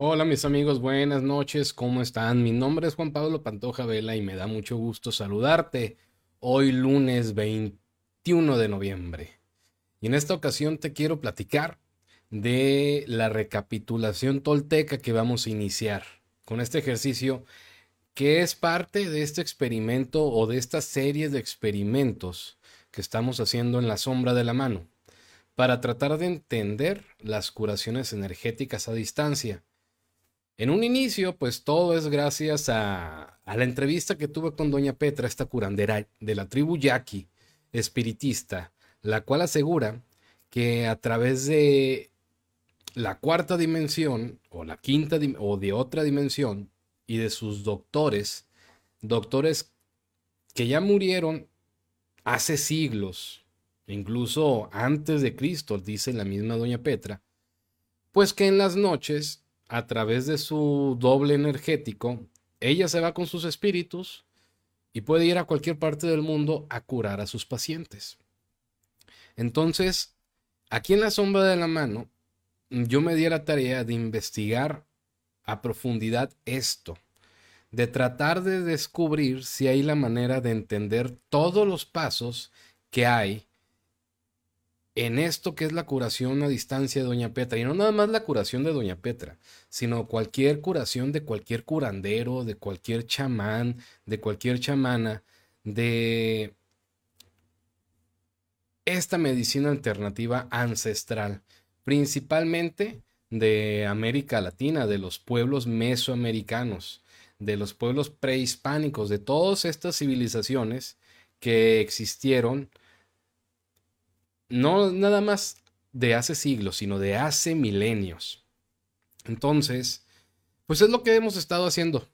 Hola mis amigos, buenas noches, ¿cómo están? Mi nombre es Juan Pablo Pantoja Vela y me da mucho gusto saludarte hoy lunes 21 de noviembre. Y en esta ocasión te quiero platicar de la recapitulación tolteca que vamos a iniciar con este ejercicio que es parte de este experimento o de esta serie de experimentos que estamos haciendo en la sombra de la mano para tratar de entender las curaciones energéticas a distancia en un inicio, pues todo es gracias a, la entrevista que tuve con doña Petra, esta curandera de la tribu Yaqui, espiritista, la cual asegura que a través de la cuarta dimensión o la quinta o de otra dimensión y de sus doctores, doctores que ya murieron hace siglos, incluso antes de Cristo, dice la misma doña Petra, pues que en las noches a través de su doble energético, ella se va con sus espíritus y puede ir a cualquier parte del mundo a curar a sus pacientes. Entonces, aquí en la sombra de la mano, yo me di la tarea de investigar a profundidad esto, de tratar de descubrir si hay la manera de entender todos los pasos que hay en esto que es la curación a distancia de Doña Petra. Y no nada más la curación de Doña Petra, sino cualquier curación de cualquier curandero, de cualquier chamán, de cualquier chamana, de esta medicina alternativa ancestral, principalmente de América Latina, de los pueblos mesoamericanos, de los pueblos prehispánicos, de todas estas civilizaciones que existieron no nada más de hace siglos, sino de hace milenios. Entonces, pues es lo que hemos estado haciendo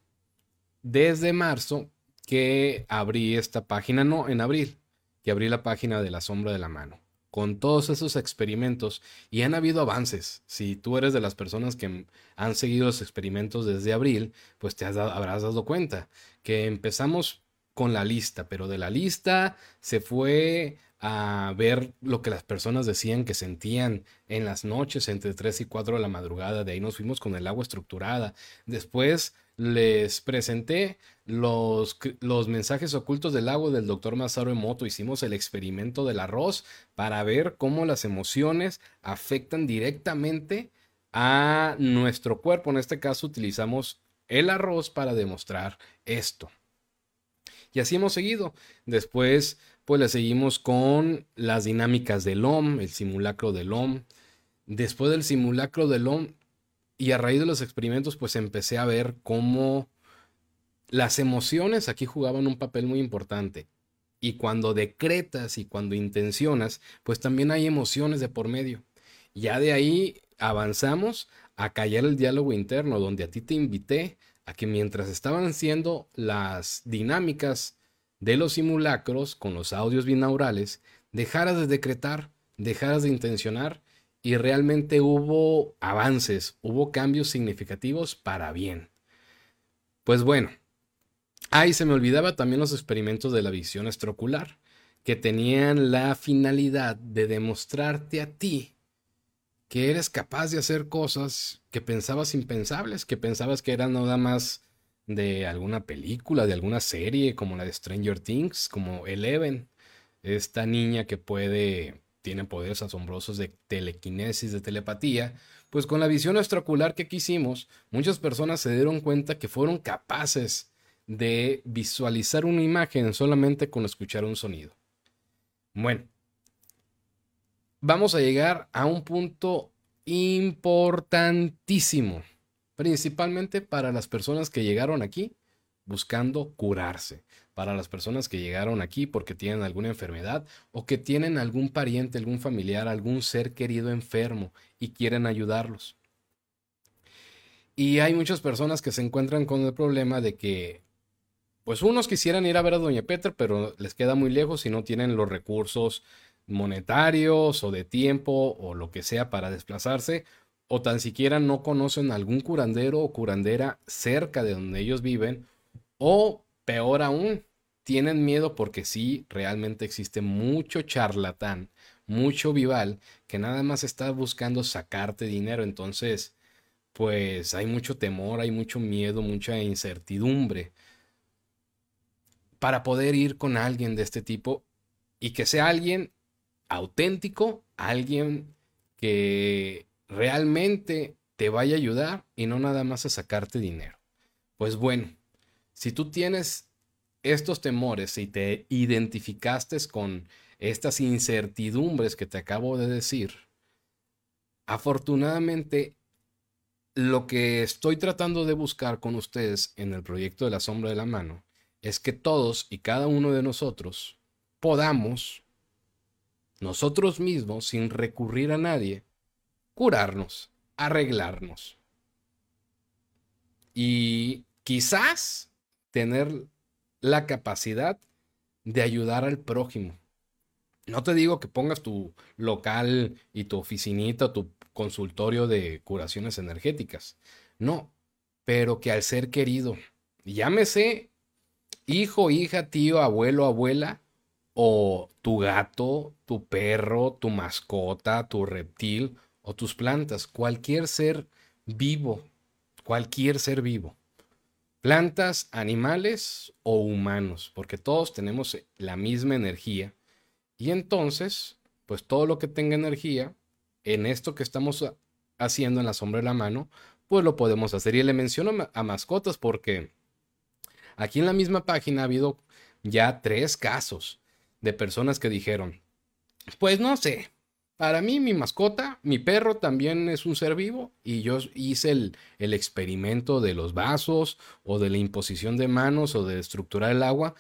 desde marzo que abrí esta página, no, en abril, que abrí la página de la sombra de la mano, con todos esos experimentos y han habido avances. Si tú eres de las personas que han seguido los experimentos desde abril, pues te habrás dado cuenta que empezamos con la lista, pero de la lista se fue a ver lo que las personas decían que sentían en las noches entre 3 y 4 de la madrugada. De ahí nos fuimos con el agua estructurada. Después les presenté los, los mensajes ocultos del agua del doctor Masaru Emoto. Hicimos el experimento del arroz para ver cómo las emociones afectan directamente a nuestro cuerpo. En este caso utilizamos el arroz para demostrar esto. Y así hemos seguido. Después pues le seguimos con las dinámicas del OM, el simulacro del OM. Después del simulacro del OM y a raíz de los experimentos, pues empecé a ver cómo las emociones aquí jugaban un papel muy importante. Y cuando decretas y cuando intencionas, pues también hay emociones de por medio. Ya de ahí avanzamos a callar el diálogo interno, donde a ti te invité a que mientras estaban haciendo las dinámicas de los simulacros con los audios binaurales, dejaras de decretar, dejaras de intencionar y realmente hubo avances, hubo cambios significativos para bien. Pues bueno, ahí se me olvidaba también los experimentos de la visión extraocular, que tenían la finalidad de demostrarte a ti que eres capaz de hacer cosas que pensabas impensables, que pensabas que eran nada más de alguna película, de alguna serie, como la de Stranger Things, como Eleven, esta niña que puede, tiene poderes asombrosos de telequinesis, de telepatía, pues con la visión extraocular que quisimos, muchas personas se dieron cuenta que fueron capaces de visualizar una imagen solamente con escuchar un sonido. Bueno, vamos a llegar a un punto importantísimo principalmente para las personas que llegaron aquí buscando curarse, para las personas que llegaron aquí porque tienen alguna enfermedad o que tienen algún pariente, algún familiar, algún ser querido enfermo y quieren ayudarlos. Y hay muchas personas que se encuentran con el problema de que, pues unos quisieran ir a ver a Doña Petra, pero les queda muy lejos y no tienen los recursos monetarios o de tiempo o lo que sea para desplazarse o tan siquiera no conocen algún curandero o curandera cerca de donde ellos viven, o peor aún, tienen miedo porque sí, realmente existe mucho charlatán, mucho vival, que nada más está buscando sacarte dinero. Entonces, pues hay mucho temor, hay mucho miedo, mucha incertidumbre para poder ir con alguien de este tipo y que sea alguien auténtico, alguien que realmente te vaya a ayudar y no nada más a sacarte dinero. Pues bueno, si tú tienes estos temores y te identificaste con estas incertidumbres que te acabo de decir, afortunadamente lo que estoy tratando de buscar con ustedes en el proyecto de la sombra de la mano es que todos y cada uno de nosotros podamos, nosotros mismos, sin recurrir a nadie, curarnos, arreglarnos. Y quizás tener la capacidad de ayudar al prójimo. No te digo que pongas tu local y tu oficinita, tu consultorio de curaciones energéticas. No, pero que al ser querido, llámese hijo, hija, tío, abuelo, abuela, o tu gato, tu perro, tu mascota, tu reptil o tus plantas, cualquier ser vivo, cualquier ser vivo plantas, animales o humanos, porque todos tenemos la misma energía. Y entonces, pues todo lo que tenga energía, en esto que estamos haciendo en la sombra de la mano, pues lo podemos hacer. Y le menciono a mascotas porque aquí en la misma página ha habido ya tres casos de personas que dijeron, pues no sé, para mí, mi mascota, mi perro también es un ser vivo y yo hice el, experimento de los vasos o de la imposición de manos o de estructurar el agua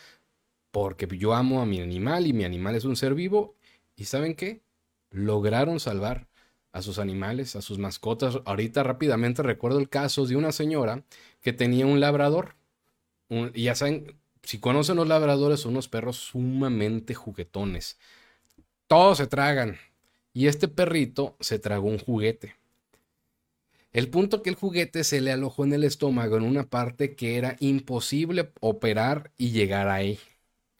porque yo amo a mi animal y mi animal es un ser vivo y ¿saben qué? Lograron salvar a sus animales, a sus mascotas. Ahorita rápidamente recuerdo el caso de una señora que tenía un labrador. y ya saben, si conocen los labradores, son unos perros sumamente juguetones. Todos se tragan, y este perrito se tragó un juguete. El punto que el juguete se le alojó en el estómago en una parte que era imposible operar y llegar ahí.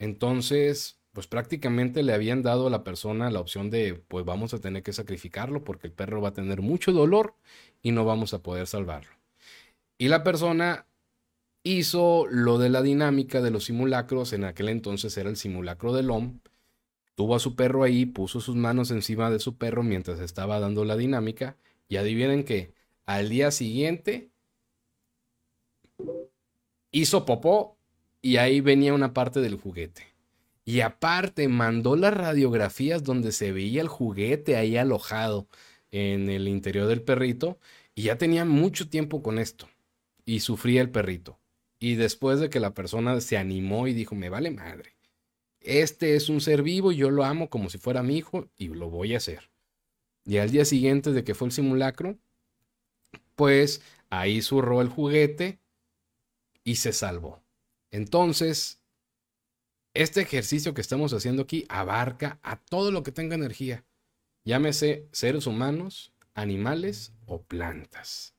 Entonces, pues prácticamente le habían dado a la persona la opción de, pues vamos a tener que sacrificarlo porque el perro va a tener mucho dolor y no vamos a poder salvarlo. Y la persona hizo lo de la dinámica de los simulacros, en aquel entonces era el simulacro del OM, Tuvo a su perro ahí, puso sus manos encima de su perro mientras estaba dando la dinámica y adivinen que al día siguiente hizo popó y ahí venía una parte del juguete. Y aparte mandó las radiografías donde se veía el juguete ahí alojado en el interior del perrito y ya tenía mucho tiempo con esto y sufría el perrito. Y después de que la persona se animó y dijo, me vale madre, este es un ser vivo y yo lo amo como si fuera mi hijo y lo voy a hacer. Y al día siguiente de que fue el simulacro, pues ahí zurró el juguete y se salvó. Entonces, este ejercicio que estamos haciendo aquí abarca a todo lo que tenga energía, llámese seres humanos, animales o plantas.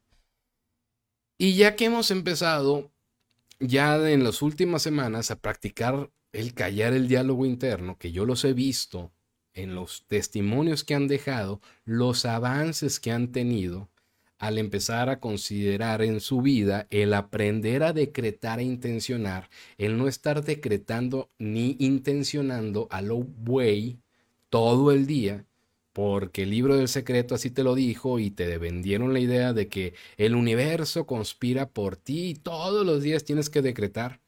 Y ya que hemos empezado ya en las últimas semanas a practicar el callar el diálogo interno, que yo los he visto en los testimonios que han dejado, los avances que han tenido al empezar a considerar en su vida el aprender a decretar e intencionar, el no estar decretando ni intencionando a lo buey todo el día, porque el libro del secreto así te lo dijo y te vendieron la idea de que el universo conspira por ti y todos los días tienes que decretar.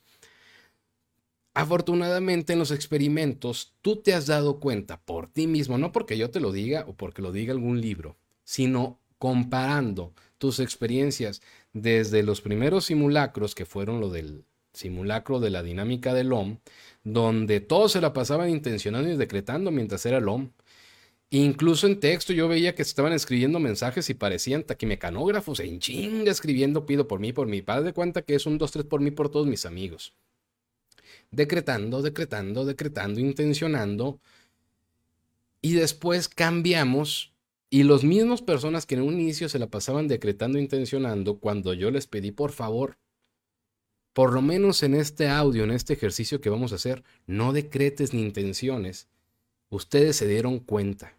Afortunadamente en los experimentos tú te has dado cuenta por ti mismo, no porque yo te lo diga o porque lo diga algún libro, sino comparando tus experiencias desde los primeros simulacros, que fueron lo del simulacro de la dinámica del OM, donde todos se la pasaban intencionando y decretando mientras era el OM. Incluso en texto yo veía que estaban escribiendo mensajes y parecían taquimecanógrafos en chinga escribiendo pido por mí, por mi padre cuenta que es un 2, 3 por mí, por todos mis amigos decretando, decretando, decretando, intencionando. Y después cambiamos y los mismos personas que en un inicio se la pasaban decretando, intencionando, cuando yo les pedí por favor, por lo menos en este audio, en este ejercicio que vamos a hacer, no decretes ni intenciones, ustedes se dieron cuenta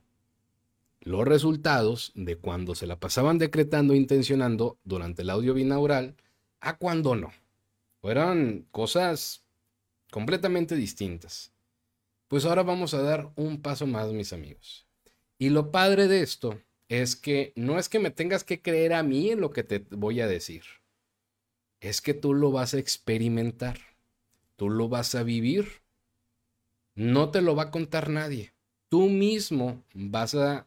los resultados de cuando se la pasaban decretando intencionando durante el audio binaural a cuando no. Fueron cosas completamente distintas. Pues ahora vamos a dar un paso más, mis amigos. Y lo padre de esto es que no es que me tengas que creer a mí en lo que te voy a decir. Es que tú lo vas a experimentar. Tú lo vas a vivir. No te lo va a contar nadie. Tú mismo vas a,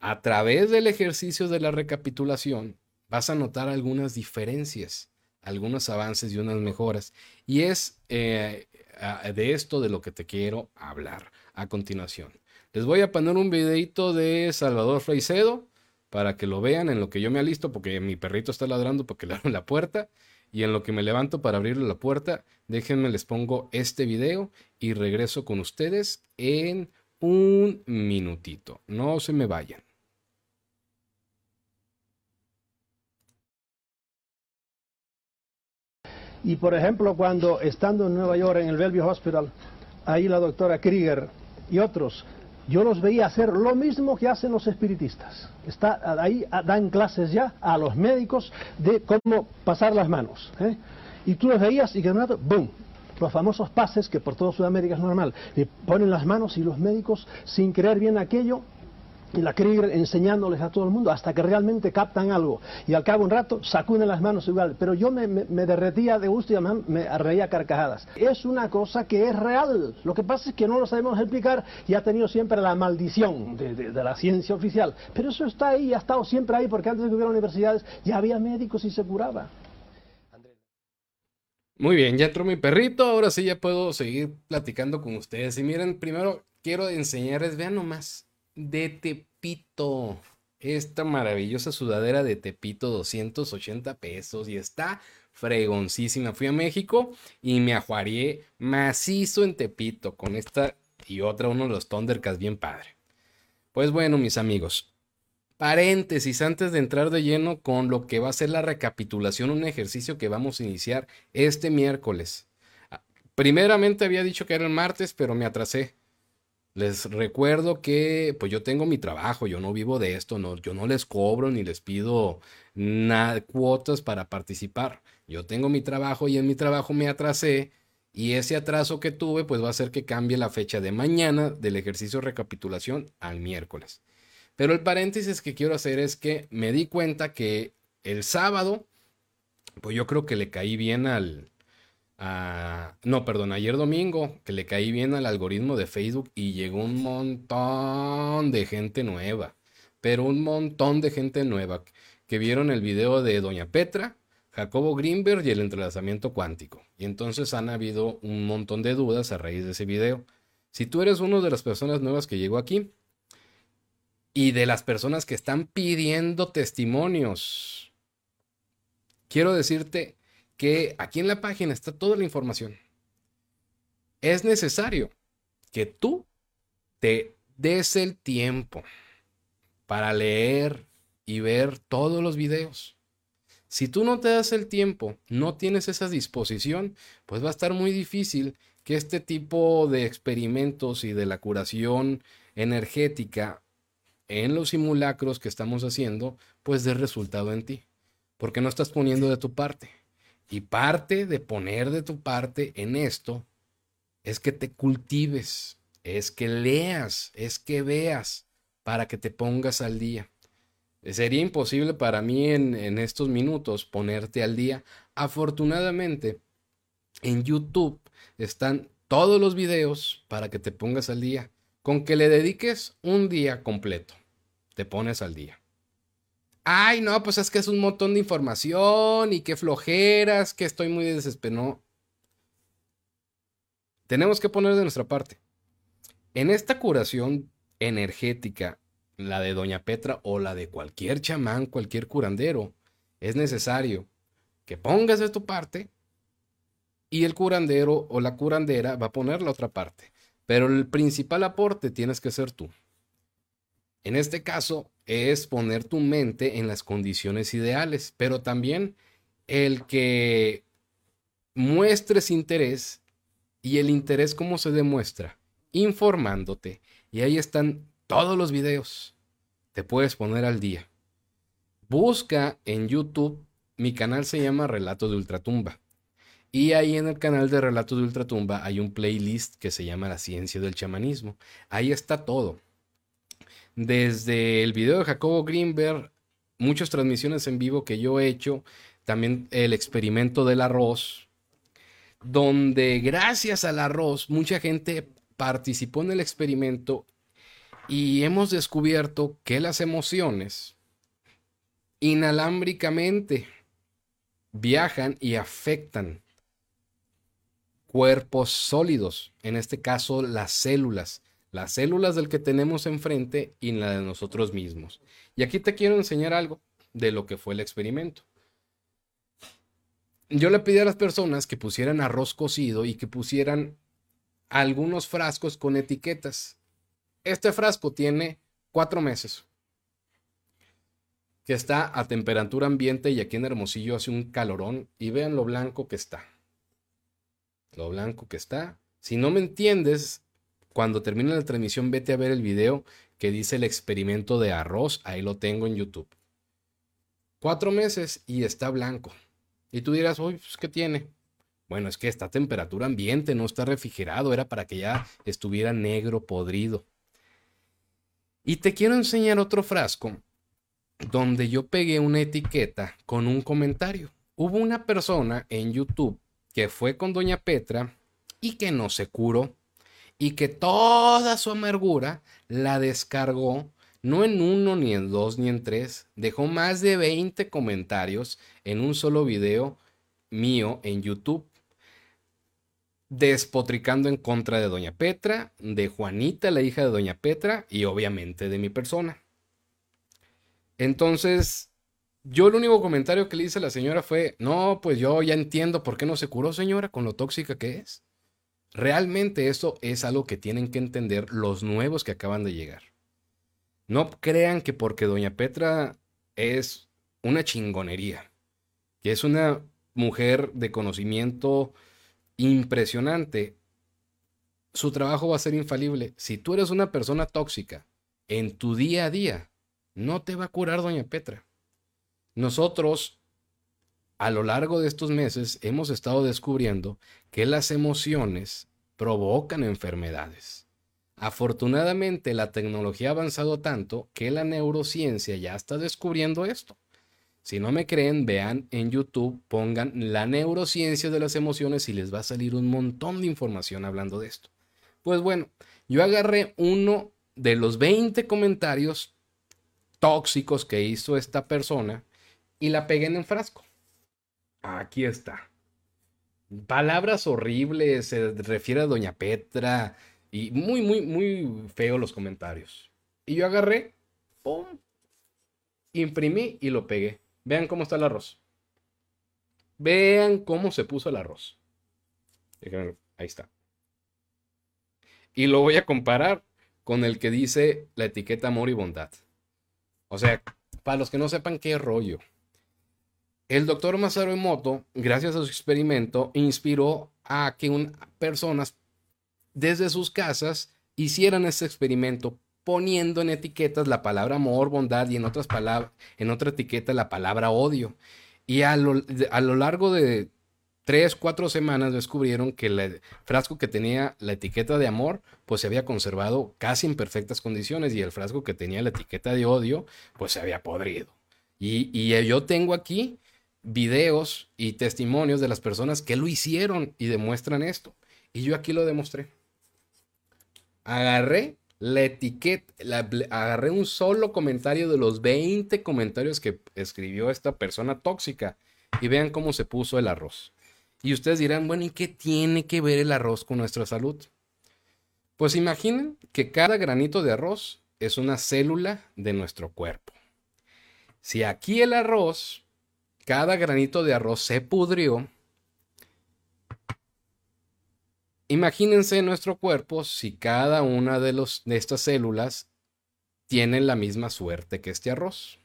a través del ejercicio de la recapitulación, vas a notar algunas diferencias, algunos avances y unas mejoras. Y es eh, de esto de lo que te quiero hablar a continuación. Les voy a poner un videito de Salvador Freicedo para que lo vean en lo que yo me alisto porque mi perrito está ladrando porque le abro la puerta y en lo que me levanto para abrirle la puerta, déjenme les pongo este video y regreso con ustedes en un minutito. No se me vayan. Y por ejemplo, cuando estando en Nueva York en el Bellevue Hospital, ahí la doctora Krieger y otros yo los veía hacer lo mismo que hacen los espiritistas. Está, ahí dan clases ya a los médicos de cómo pasar las manos. ¿eh? Y tú los veías y que de un ¡boom! Los famosos pases que por toda Sudamérica es normal. Le ponen las manos y los médicos, sin creer bien aquello, y la Krieger enseñándoles a todo el mundo hasta que realmente captan algo. Y al cabo de un rato sacuden las manos igual. Pero yo me, derretía de gusto y además me reía carcajadas. Es una cosa que es real. Lo que pasa es que no lo sabemos explicar y ha tenido siempre la maldición de, la ciencia oficial. Pero eso está ahí, ha estado siempre ahí porque antes de que hubiera universidades ya había médicos y se curaba. Muy bien, ya entró mi perrito, ahora sí ya puedo seguir platicando con ustedes. Y miren, primero quiero enseñarles, vean nomás, de Tepito. Esta maravillosa sudadera de Tepito, 280 pesos y está fregoncísima. Fui a México y me ajuarié macizo en Tepito con esta y otra, uno de los Thundercats bien padre. Pues bueno, mis amigos, paréntesis antes de entrar de lleno con lo que va a ser la recapitulación, un ejercicio que vamos a iniciar este miércoles. Ah, primeramente había dicho que era el martes, pero me atrasé. Les recuerdo que pues yo tengo mi trabajo, yo no vivo de esto, no, yo no les cobro ni les pido nada, cuotas para participar. Yo tengo mi trabajo y en mi trabajo me atrasé y ese atraso que tuve pues va a hacer que cambie la fecha de mañana del ejercicio de recapitulación al miércoles. Pero el paréntesis que quiero hacer es que me di cuenta que el sábado pues yo creo que le caí bien al, no, perdón, ayer domingo, que le caí bien al algoritmo de Facebook y llegó un montón de gente nueva, pero un montón de gente nueva que vieron el video de Doña Petra, Jacobo Greenberg y el entrelazamiento cuántico. Y entonces han habido un montón de dudas a raíz de ese video. Si tú eres una de las personas nuevas que llegó aquí y de las personas que están pidiendo testimonios, quiero decirte que aquí en la página está toda la información. Es necesario que tú te des el tiempo para leer y ver todos los videos. Si tú no te das el tiempo, no tienes esa disposición, pues va a estar muy difícil que este tipo de experimentos y de la curación energética en los simulacros que estamos haciendo, pues dé resultado en ti, porque no estás poniendo de tu parte. Y parte de poner de tu parte en esto es que te cultives, es que leas, es que veas para que te pongas al día. Sería imposible para mí en, estos minutos ponerte al día. Afortunadamente, en YouTube están todos los videos para que te pongas al día. Con que le dediques un día completo, te pones al día. Ay, no, pues es que es un montón de información y qué flojeras, que estoy muy desesperado. Tenemos que poner de nuestra parte. En esta curación energética, la de Doña Petra o la de cualquier chamán, cualquier curandero, es necesario que pongas de tu parte y el curandero o la curandera va a poner la otra parte. Pero el principal aporte tienes que ser tú. En este caso es poner tu mente en las condiciones ideales, pero también el que muestres interés y el interés cómo se demuestra, informándote. Y ahí están todos los videos. Te puedes poner al día. Busca en YouTube, mi canal se llama Relato de Ultratumba. Y ahí en el canal de Relato de Ultratumba hay un playlist que se llama La ciencia del chamanismo. Ahí está todo. Desde el video de Jacobo Greenberg, muchas transmisiones en vivo que yo he hecho, también el experimento del arroz, donde gracias al arroz mucha gente participó en el experimento y hemos descubierto que las emociones inalámbricamente viajan y afectan cuerpos sólidos, en este caso las células, las células del que tenemos enfrente y la de nosotros mismos. Y aquí te quiero enseñar algo de lo que fue el experimento. Yo le pedí a las personas que pusieran arroz cocido y que pusieran algunos frascos con etiquetas. Este frasco tiene cuatro meses. Que está a temperatura ambiente y aquí en Hermosillo hace un calorón. Y vean lo blanco que está. Lo blanco que está. Si no me entiendes, cuando termine la transmisión, vete a ver el video que dice el experimento de arroz. Ahí lo tengo en YouTube. Cuatro meses y está blanco. Y tú dirás, uy, pues, ¿qué tiene? Bueno, es que está a temperatura ambiente, no está refrigerado, era para que ya estuviera negro, podrido. Y te quiero enseñar otro frasco donde yo pegué una etiqueta con un comentario. Hubo una persona en YouTube que fue con Doña Petra y que no se curó y que toda su amargura la descargó no en uno, ni en dos, ni en tres. Dejó más de 20 comentarios en un solo video mío en YouTube despotricando en contra de Doña Petra, de Juanita, la hija de Doña Petra, y obviamente de mi persona. Entonces, yo el único comentario que le hice a la señora fue, no, pues yo ya entiendo por qué no se curó, señora, con lo tóxica que es. Realmente eso es algo que tienen que entender los nuevos que acaban de llegar. No crean que porque Doña Petra es una chingonería, que es una mujer de conocimiento, impresionante, su trabajo va a ser infalible. Si tú eres una persona tóxica en tu día a día, no te va a curar doña Petra. Nosotros, a lo largo de estos meses, hemos estado descubriendo que las emociones provocan enfermedades. Afortunadamente, la tecnología ha avanzado tanto que la neurociencia ya está descubriendo esto. Si no me creen, vean en YouTube, pongan la neurociencia de las emociones y les va a salir un montón de información hablando de esto. Pues bueno, yo agarré uno de los 20 comentarios tóxicos que hizo esta persona y la pegué en el frasco. Aquí está. Palabras horribles, se refiere a Doña Petra y muy, muy, muy feo los comentarios. Y yo agarré, pum, imprimí y lo pegué. Vean cómo está el arroz. Vean cómo se puso el arroz. Ahí está. Y lo voy a comparar con el que dice la etiqueta amor y bondad. O sea, para los que no sepan qué rollo. El doctor Masaru Emoto, gracias a su experimento, inspiró a que personas desde sus casas hicieran este experimento poniendo en etiquetas la palabra amor, bondad y en otras palabras, en otra etiqueta la palabra odio. Y a lo, largo de tres, cuatro semanas descubrieron que el frasco que tenía la etiqueta de amor, pues se había conservado casi en perfectas condiciones y el frasco que tenía la etiqueta de odio, pues se había podrido. Y yo tengo aquí videos y testimonios de las personas que lo hicieron y demuestran esto. Y yo aquí lo demostré. Agarré la etiqueta, agarré un solo comentario de los 20 comentarios que escribió esta persona tóxica y vean cómo se puso el arroz. Y ustedes dirán, bueno, ¿y qué tiene que ver el arroz con nuestra salud? Pues imaginen que cada granito de arroz es una célula de nuestro cuerpo. Si aquí el arroz, cada granito de arroz se pudrió, Imagínense nuestro cuerpo si cada una de, los, de estas células tiene la misma suerte que este arroz.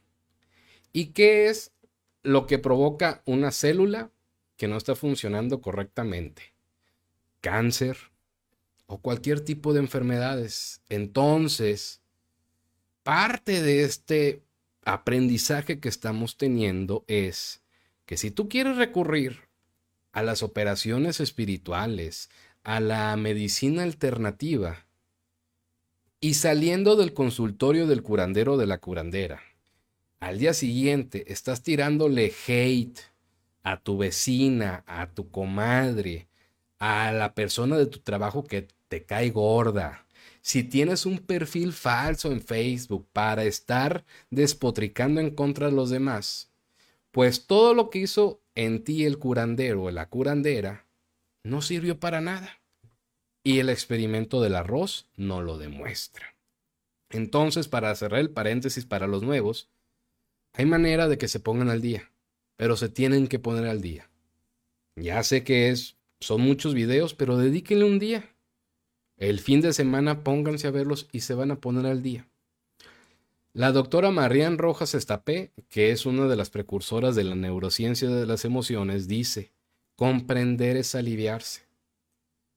¿Y qué es lo que provoca una célula que no está funcionando correctamente? Cáncer o cualquier tipo de enfermedades. Entonces, parte de este aprendizaje que estamos teniendo es que si tú quieres recurrir a las operaciones espirituales, a la medicina alternativa, y saliendo del consultorio del curandero de la curandera, al día siguiente estás tirándole hate a tu vecina, a tu comadre, a la persona de tu trabajo que te cae gorda. Si tienes un perfil falso en Facebook para estar despotricando en contra de los demás, pues todo lo que hizo en ti el curandero o la curandera no sirvió para nada. Y el experimento del arroz no lo demuestra. Entonces, para cerrar el paréntesis para los nuevos, hay manera de que se pongan al día, pero se tienen que poner al día. Ya sé que es, son muchos videos, pero dedíquenle un día. El fin de semana pónganse a verlos y se van a poner al día. La doctora Marian Rojas Estapé, que es una de las precursoras de la neurociencia de las emociones, dice, comprender es aliviarse.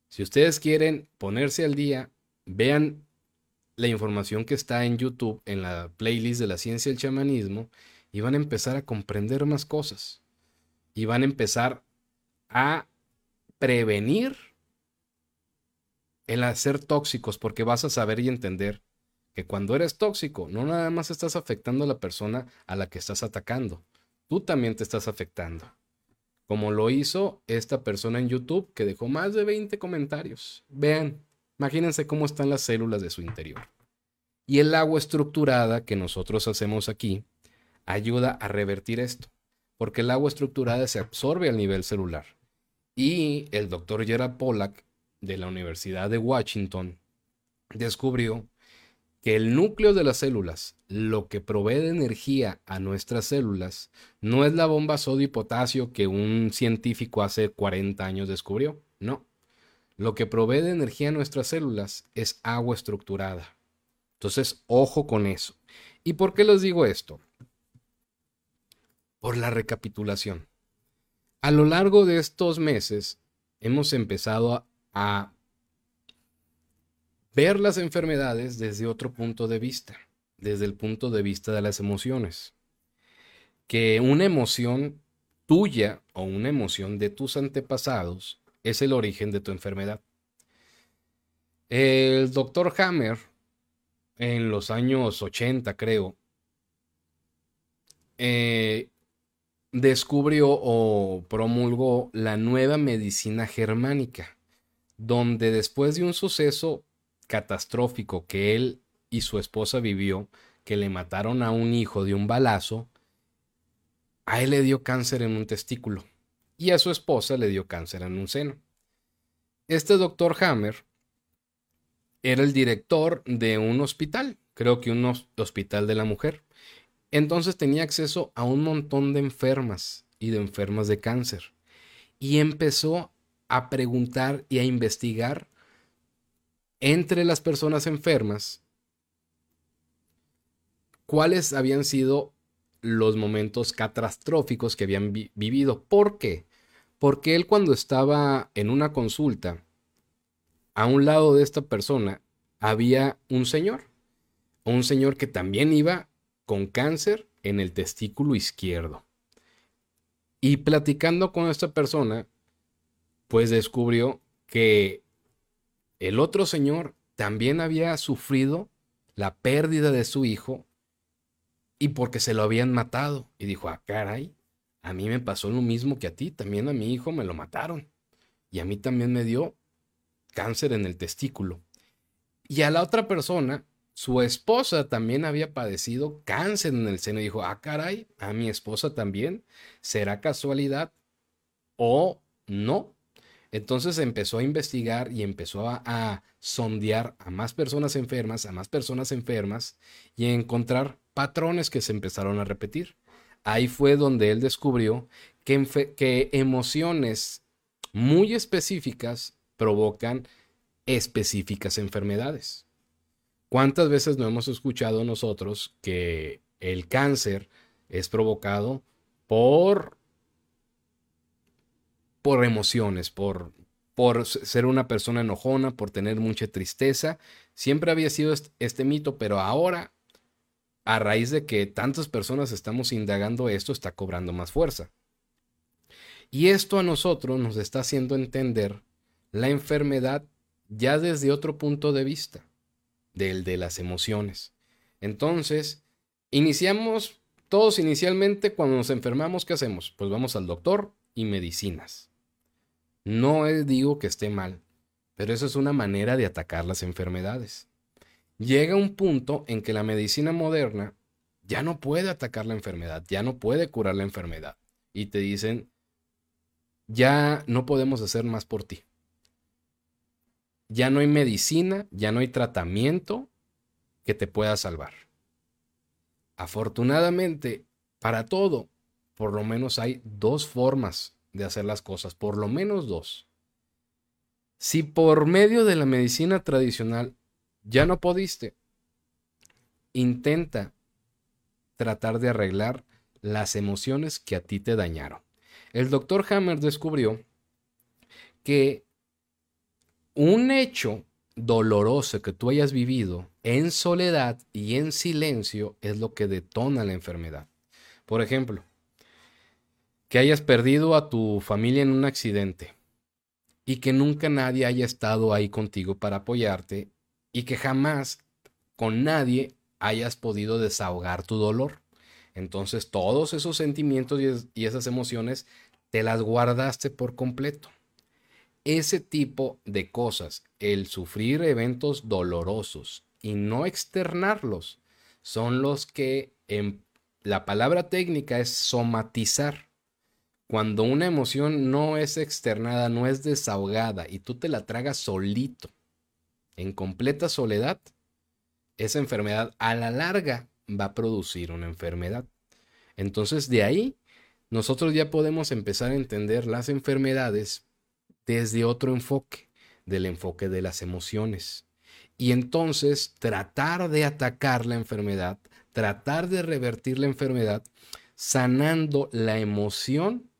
Si ustedes quieren ponerse al día, vean la información que está en YouTube, en la playlist de la ciencia y el chamanismo, y van a empezar a comprender más cosas. Y van a empezar a prevenir el hacer tóxicos, porque vas a saber y entender que cuando eres tóxico, no nada más estás afectando a la persona a la que estás atacando, tú también te estás afectando. Como lo hizo esta persona en YouTube que dejó más de 20 comentarios. Vean, imagínense cómo están las células de su interior. Y el agua estructurada que nosotros hacemos aquí ayuda a revertir esto, porque el agua estructurada se absorbe al nivel celular. Y el doctor Gerard Pollack de la Universidad de Washington descubrió que el núcleo de las células, lo que provee de energía a nuestras células, no es la bomba sodio y potasio que un científico hace 40 años descubrió, no. Lo que provee de energía a nuestras células es agua estructurada. Entonces, ojo con eso. ¿Y por qué les digo esto? Por la recapitulación. A lo largo de estos meses hemos empezado a, a ver las enfermedades desde otro punto de vista, desde el punto de vista de las emociones. Que una emoción tuya o una emoción de tus antepasados es el origen de tu enfermedad. El doctor Hammer, en los años 80 creo, eh, descubrió o promulgó la nueva medicina germánica, donde después de un suceso catastrófico que él y su esposa vivió, que le mataron a un hijo de un balazo, a él le dio cáncer en un testículo y a su esposa le dio cáncer en un seno. Este doctor Hammer era el director de un hospital, creo que un hospital de la mujer. Entonces tenía acceso a un montón de enfermas y de enfermas de cáncer. Y empezó a preguntar y a investigar entre las personas enfermas cuáles habían sido los momentos catastróficos que habían vivido. ¿Por qué? Porque él cuando estaba en una consulta, a un lado de esta persona había un señor, un señor que también iba con cáncer en el testículo izquierdo. Y platicando con esta persona, pues descubrió que el otro señor también había sufrido la pérdida de su hijo y porque se lo habían matado. Y dijo, ah, caray, a mí me pasó lo mismo que a ti, también a mi hijo me lo mataron. Y a mí también me dio cáncer en el testículo. Y a la otra persona, su esposa también había padecido cáncer en el seno. Y dijo, ah, caray, a mi esposa también. ¿Será casualidad o no? Entonces empezó a investigar y empezó a, sondear a más personas enfermas, a más personas enfermas y a encontrar patrones que se empezaron a repetir. Ahí fue donde él descubrió que, emociones muy específicas provocan específicas enfermedades. ¿Cuántas veces no hemos escuchado nosotros que el cáncer es provocado por por emociones, por, por ser una persona enojona, por tener mucha tristeza. Siempre había sido este, mito, pero ahora a raíz de que tantas personas estamos indagando esto, está cobrando más fuerza. Y esto a nosotros nos está haciendo entender la enfermedad ya desde otro punto de vista, del de las emociones. Entonces, iniciamos todos inicialmente cuando nos enfermamos, ¿qué hacemos? Pues vamos al doctor y medicinas. No digo que esté mal, pero eso es una manera de atacar las enfermedades. Llega un punto en que la medicina moderna ya no puede atacar la enfermedad, ya no puede curar la enfermedad. Y te dicen, ya no podemos hacer más por ti. Ya no hay medicina, ya no hay tratamiento que te pueda salvar. Afortunadamente, para todo, por lo menos hay dos formas de hacer las cosas, por lo menos dos. Si por medio de la medicina tradicional ya no pudiste, intenta tratar de arreglar las emociones que a ti te dañaron. El doctor Hammer descubrió que un hecho doloroso que tú hayas vivido en soledad y en silencio es lo que detona la enfermedad. Por ejemplo, que hayas perdido a tu familia en un accidente y que nunca nadie haya estado ahí contigo para apoyarte y que jamás con nadie hayas podido desahogar tu dolor. Entonces todos esos sentimientos y, esas emociones te las guardaste por completo. Ese tipo de cosas, el sufrir eventos dolorosos y no externarlos, son los que en la palabra técnica es somatizar. Cuando una emoción no es externada, no es desahogada y tú te la tragas solito, en completa soledad, esa enfermedad a la larga va a producir una enfermedad. Entonces de ahí nosotros ya podemos empezar a entender las enfermedades desde otro enfoque, del enfoque de las emociones. Y entonces tratar de atacar la enfermedad, tratar de revertir la enfermedad, sanando la emoción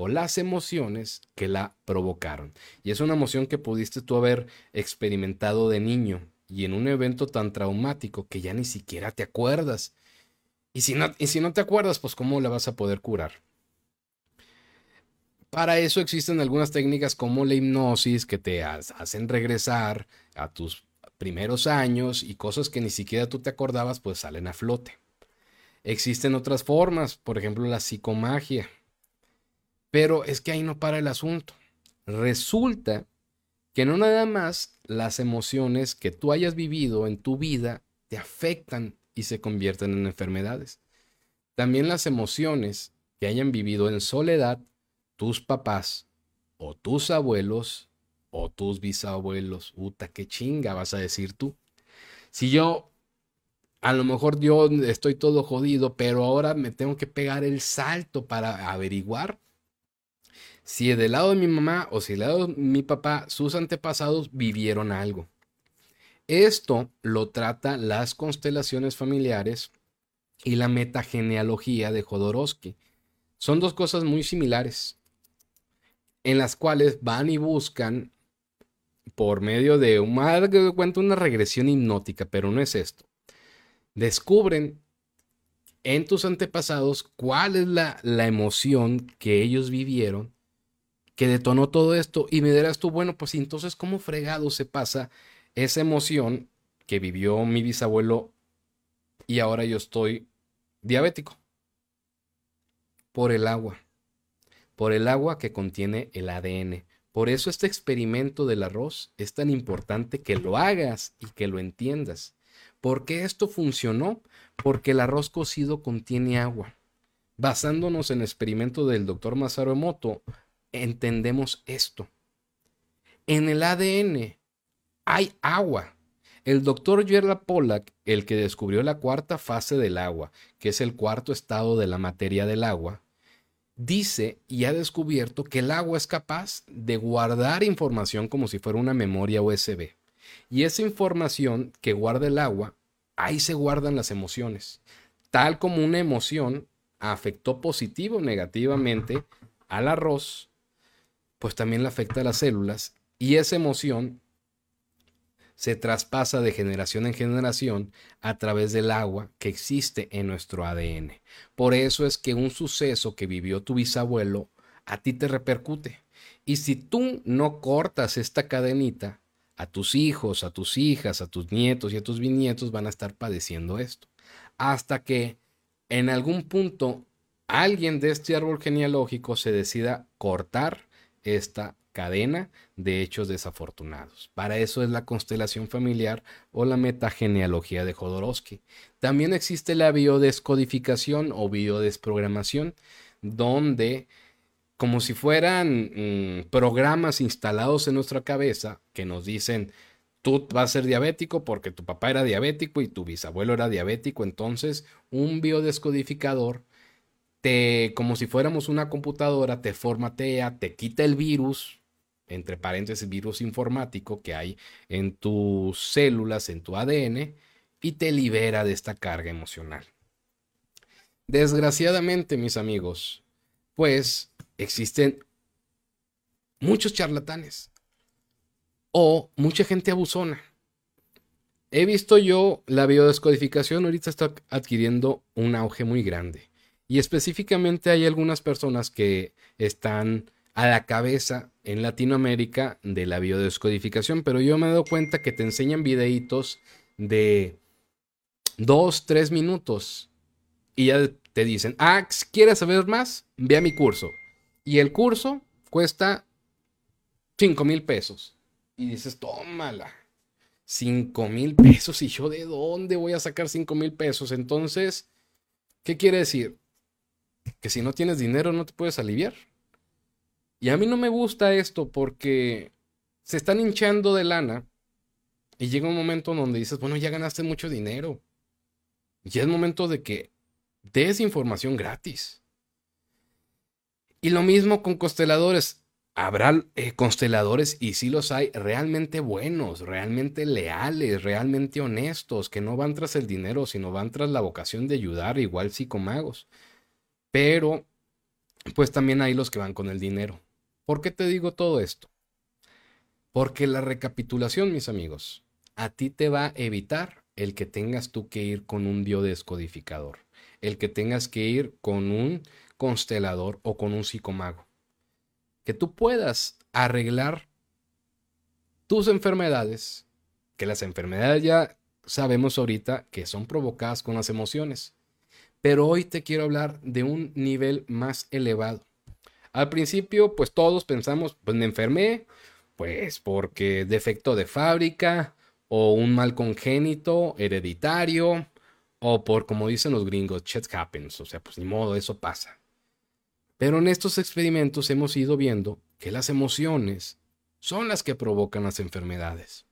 o las emociones que la provocaron. Y es una emoción que pudiste tú haber experimentado de niño y en un evento tan traumático que ya ni siquiera te acuerdas. Y si no, y si no te acuerdas, pues ¿cómo la vas a poder curar? Para eso existen algunas técnicas como la hipnosis que te hacen regresar a tus primeros años y cosas que ni siquiera tú te acordabas, pues salen a flote. Existen otras formas, por ejemplo la psicomagia, pero es que ahí no para el asunto. Resulta que no nada más las emociones que tú hayas vivido en tu vida te afectan y se convierten en enfermedades. También las emociones que hayan vivido en soledad tus papás o tus abuelos o tus bisabuelos. Puta, qué chinga vas a decir tú. Si yo, a lo mejor yo estoy todo jodido, pero ahora me tengo que pegar el salto para averiguar si del lado de mi mamá o si del lado de mi papá, sus antepasados vivieron algo. Esto lo trata las constelaciones familiares y la metagenealogía de Jodorowsky. Son dos cosas muy similares, en las cuales van y buscan por medio de un cuento una regresión hipnótica, pero no es esto. Descubren en tus antepasados cuál es la, la emoción que ellos vivieron que detonó todo esto y me dirás tú, bueno, pues entonces, ¿cómo fregado se pasa esa emoción que vivió mi bisabuelo y ahora yo estoy diabético? Por el agua, por el agua que contiene el ADN. Por eso este experimento del arroz es tan importante que lo hagas y que lo entiendas. ¿Por qué esto funcionó? Porque el arroz cocido contiene agua. Basándonos en el experimento del doctor Masaru Emoto, entendemos esto. En el ADN hay agua. El doctor Yerla Pollack, el que descubrió la cuarta fase del agua, que es el cuarto estado de la materia del agua, dice y ha descubierto que el agua es capaz de guardar información como si fuera una memoria USB. Y esa información que guarda el agua, ahí se guardan las emociones. Tal como una emoción afectó positivo o negativamente al arroz, pues también le afecta a las células y esa emoción se traspasa de generación en generación a través del agua que existe en nuestro ADN. Por eso es que un suceso que vivió tu bisabuelo a ti te repercute. Y si tú no cortas esta cadenita, a tus hijos, a tus hijas, a tus nietos y a tus bisnietos van a estar padeciendo esto. Hasta que en algún punto alguien de este árbol genealógico se decida cortar esta cadena de hechos desafortunados. Para eso es la constelación familiar o la metagenealogía de Jodorowsky. También existe la biodescodificación o biodesprogramación, donde como si fueran mm, programas instalados en nuestra cabeza que nos dicen, tú vas a ser diabético porque tu papá era diabético y tu bisabuelo era diabético, entonces un biodescodificador te, como si fuéramos una computadora, te formatea, te quita el virus, entre paréntesis, virus informático que hay en tus células, en tu ADN, y te libera de esta carga emocional. Desgraciadamente, mis amigos, pues existen muchos charlatanes o mucha gente abusona. He visto yo la biodescodificación ahorita está adquiriendo un auge muy grande. Y específicamente hay algunas personas que están a la cabeza en Latinoamérica de la biodescodificación, pero yo me he dado cuenta que te enseñan videitos de dos, tres minutos y ya te dicen, ah, ¿quieres saber más? Ve a mi curso. Y el curso cuesta 5 mil pesos. Y dices, tómala. 5 mil pesos. ¿Y yo de dónde voy a sacar 5 mil pesos? Entonces, ¿qué quiere decir? Que si no tienes dinero no te puedes aliviar. Y a mí no me gusta esto porque se están hinchando de lana y llega un momento donde dices, bueno, ya ganaste mucho dinero. Ya es momento de que des información gratis. Y lo mismo con consteladores. Habrá eh, consteladores, y sí los hay, realmente buenos, realmente leales, realmente honestos, que no van tras el dinero, sino van tras la vocación de ayudar, igual psicomagos. Pero, pues también hay los que van con el dinero. ¿Por qué te digo todo esto? Porque la recapitulación, mis amigos, a ti te va a evitar el que tengas tú que ir con un biodescodificador, el que tengas que ir con un constelador o con un psicomago. Que tú puedas arreglar tus enfermedades, que las enfermedades ya sabemos ahorita que son provocadas con las emociones. Pero hoy te quiero hablar de un nivel más elevado. Al principio, pues todos pensamos, pues me enfermé, pues porque defecto de fábrica o un mal congénito hereditario o por, como dicen los gringos, shit happens, o sea, pues ni modo, eso pasa. Pero en estos experimentos hemos ido viendo que las emociones son las que provocan las enfermedades.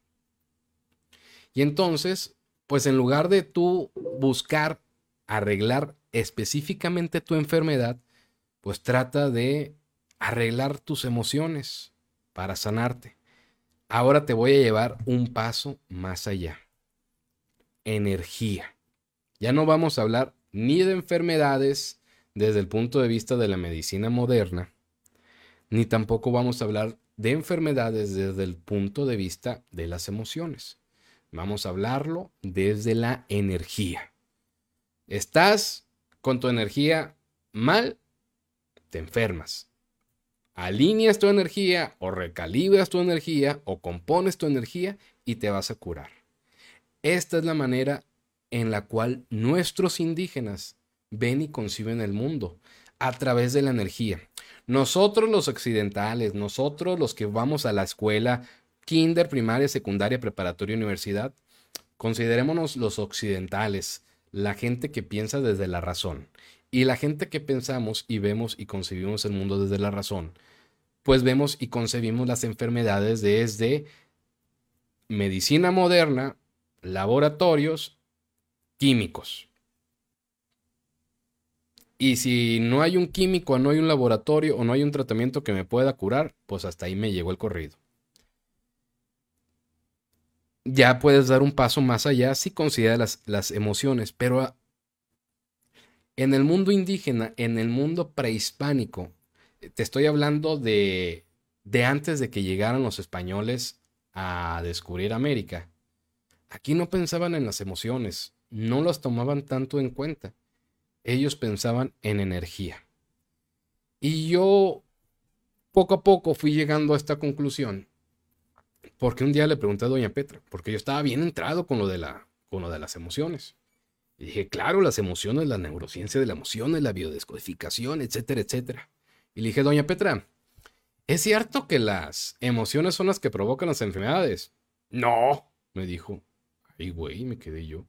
Y entonces, pues en lugar de tú buscar arreglar específicamente tu enfermedad, pues trata de arreglar tus emociones para sanarte. Ahora te voy a llevar un paso más allá. Energía. Ya no vamos a hablar ni de enfermedades, desde el punto de vista de la medicina moderna, ni tampoco vamos a hablar de enfermedades desde el punto de vista de las emociones. Vamos a hablarlo desde la energía. Estás con tu energía mal, te enfermas. Alineas tu energía o recalibras tu energía o compones tu energía y te vas a curar. Esta es la manera en la cual nuestros indígenas ven y conciben el mundo a través de la energía. Nosotros los occidentales, nosotros los que vamos a la escuela, kinder, primaria, secundaria, preparatoria, universidad, considerémonos los occidentales, la gente que piensa desde la razón. Y la gente que pensamos y vemos y concebimos el mundo desde la razón, pues vemos y concebimos las enfermedades desde medicina moderna, laboratorios, químicos. Y si no hay un químico, no hay un laboratorio o no hay un tratamiento que me pueda curar, pues hasta ahí me llegó el corrido. Ya puedes dar un paso más allá si consideras las, las emociones, pero ah, en el mundo indígena, en el mundo prehispánico, te estoy hablando de, de antes de que llegaran los españoles a descubrir América. aquí no pensaban en las emociones, no las tomaban tanto en cuenta. Ellos pensaban en energía. Y yo poco a poco fui llegando a esta conclusión porque un día le pregunté a doña Petra, porque yo estaba bien entrado con lo de, la, con lo de las emociones. Y dije, claro, las emociones, la neurociencia de las emociones, la biodescodificación, etcétera, etcétera. Y le dije, doña Petra, ¿es cierto que las emociones son las que provocan las enfermedades? No, me dijo. Ay, güey, me quedé yo.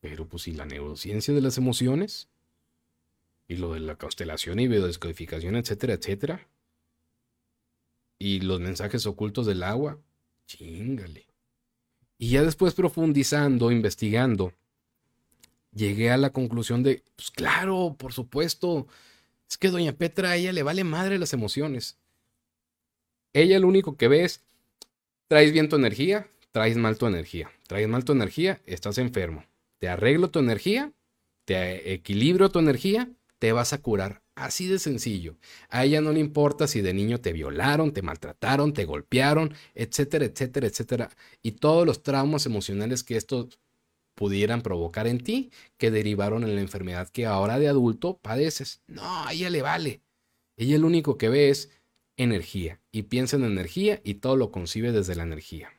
Pero pues, ¿y la neurociencia de las emociones? Y lo de la constelación y biodescodificación, etcétera, etcétera. Y los mensajes ocultos del agua. Chingale. Y ya después profundizando, investigando, llegué a la conclusión de, pues claro, por supuesto, es que doña Petra a ella le vale madre las emociones. Ella lo único que ve es, traes bien tu energía, traes mal tu energía. Traes mal tu energía, estás enfermo. Te arreglo tu energía, te equilibro tu energía, te vas a curar. Así de sencillo. A ella no le importa si de niño te violaron, te maltrataron, te golpearon, etcétera, etcétera, etcétera. Y todos los traumas emocionales que esto pudieran provocar en ti que derivaron en la enfermedad que ahora de adulto padeces. No, a ella le vale. Ella lo único que ve es energía y piensa en energía y todo lo concibe desde la energía.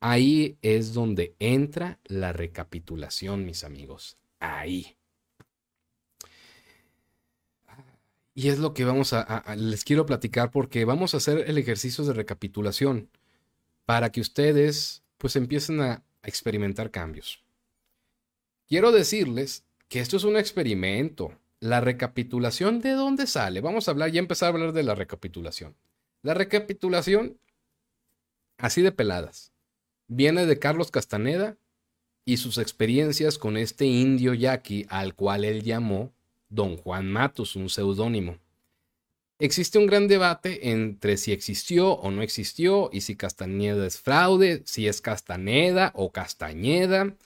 Ahí es donde entra la recapitulación, mis amigos. Ahí. Y es lo que vamos a, les quiero platicar porque vamos a hacer el ejercicio de recapitulación para que ustedes pues empiecen a, a experimentar cambios. Quiero decirles que esto es un experimento. La recapitulación, ¿de dónde sale? Vamos a hablar, ya empezar a hablar de la recapitulación. La recapitulación, así de peladas, viene de Carlos Castaneda y sus experiencias con este indio yaqui al cual él llamó Don Juan Matos, un seudónimo. Existe un gran debate entre si existió o no existió y si Castañeda es fraude, si es Castaneda o Castañeda,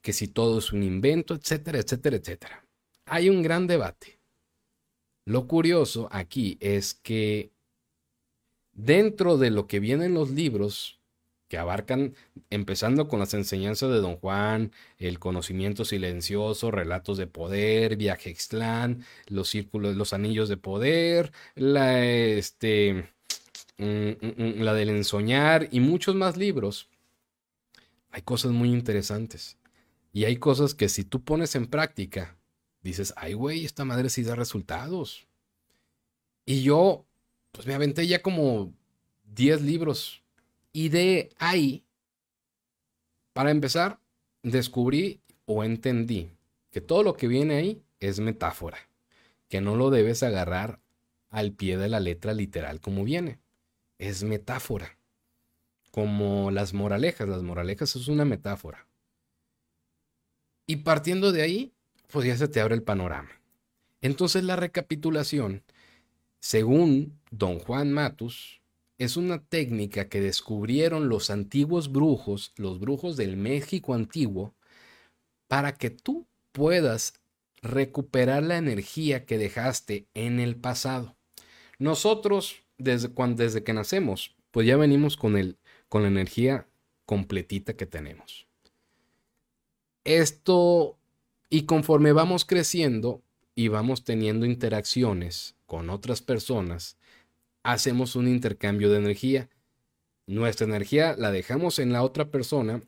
que si todo es un invento, etcétera, etcétera, etcétera. Hay un gran debate. Lo curioso aquí es que dentro de lo que viene en los libros que abarcan, empezando con las enseñanzas de Don Juan, el conocimiento silencioso, relatos de poder, viaje extrán, los círculos, los anillos de poder, la, este, mm, mm, mm, la del ensoñar y muchos más libros. Hay cosas muy interesantes. Y hay cosas que si tú pones en práctica, dices, ay, güey, esta madre sí da resultados. Y yo, pues me aventé ya como 10 libros y de ahí, para empezar, descubrí o entendí que todo lo que viene ahí es metáfora, que no lo debes agarrar al pie de la letra literal como viene. Es metáfora. Como las moralejas, las moralejas es una metáfora. Y partiendo de ahí, pues ya se te abre el panorama. Entonces la recapitulación, según don Juan Matus, es una técnica que descubrieron los antiguos brujos, los brujos del México antiguo, para que tú puedas recuperar la energía que dejaste en el pasado. Nosotros, desde, cuando, desde que nacemos, pues ya venimos con, el, con la energía completita que tenemos. Esto, y conforme vamos creciendo y vamos teniendo interacciones con otras personas, hacemos un intercambio de energía. Nuestra energía la dejamos en la otra persona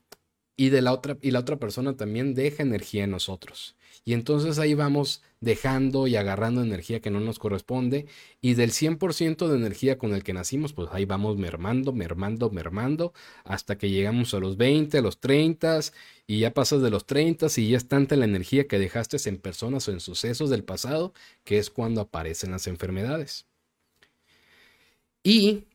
y, de la otra, y la otra persona también deja energía en nosotros. Y entonces ahí vamos dejando y agarrando energía que no nos corresponde. Y del 100% de energía con el que nacimos, pues ahí vamos mermando, mermando, mermando, hasta que llegamos a los 20, a los 30, y ya pasas de los 30 y ya es tanta la energía que dejaste en personas o en sucesos del pasado, que es cuando aparecen las enfermedades. Y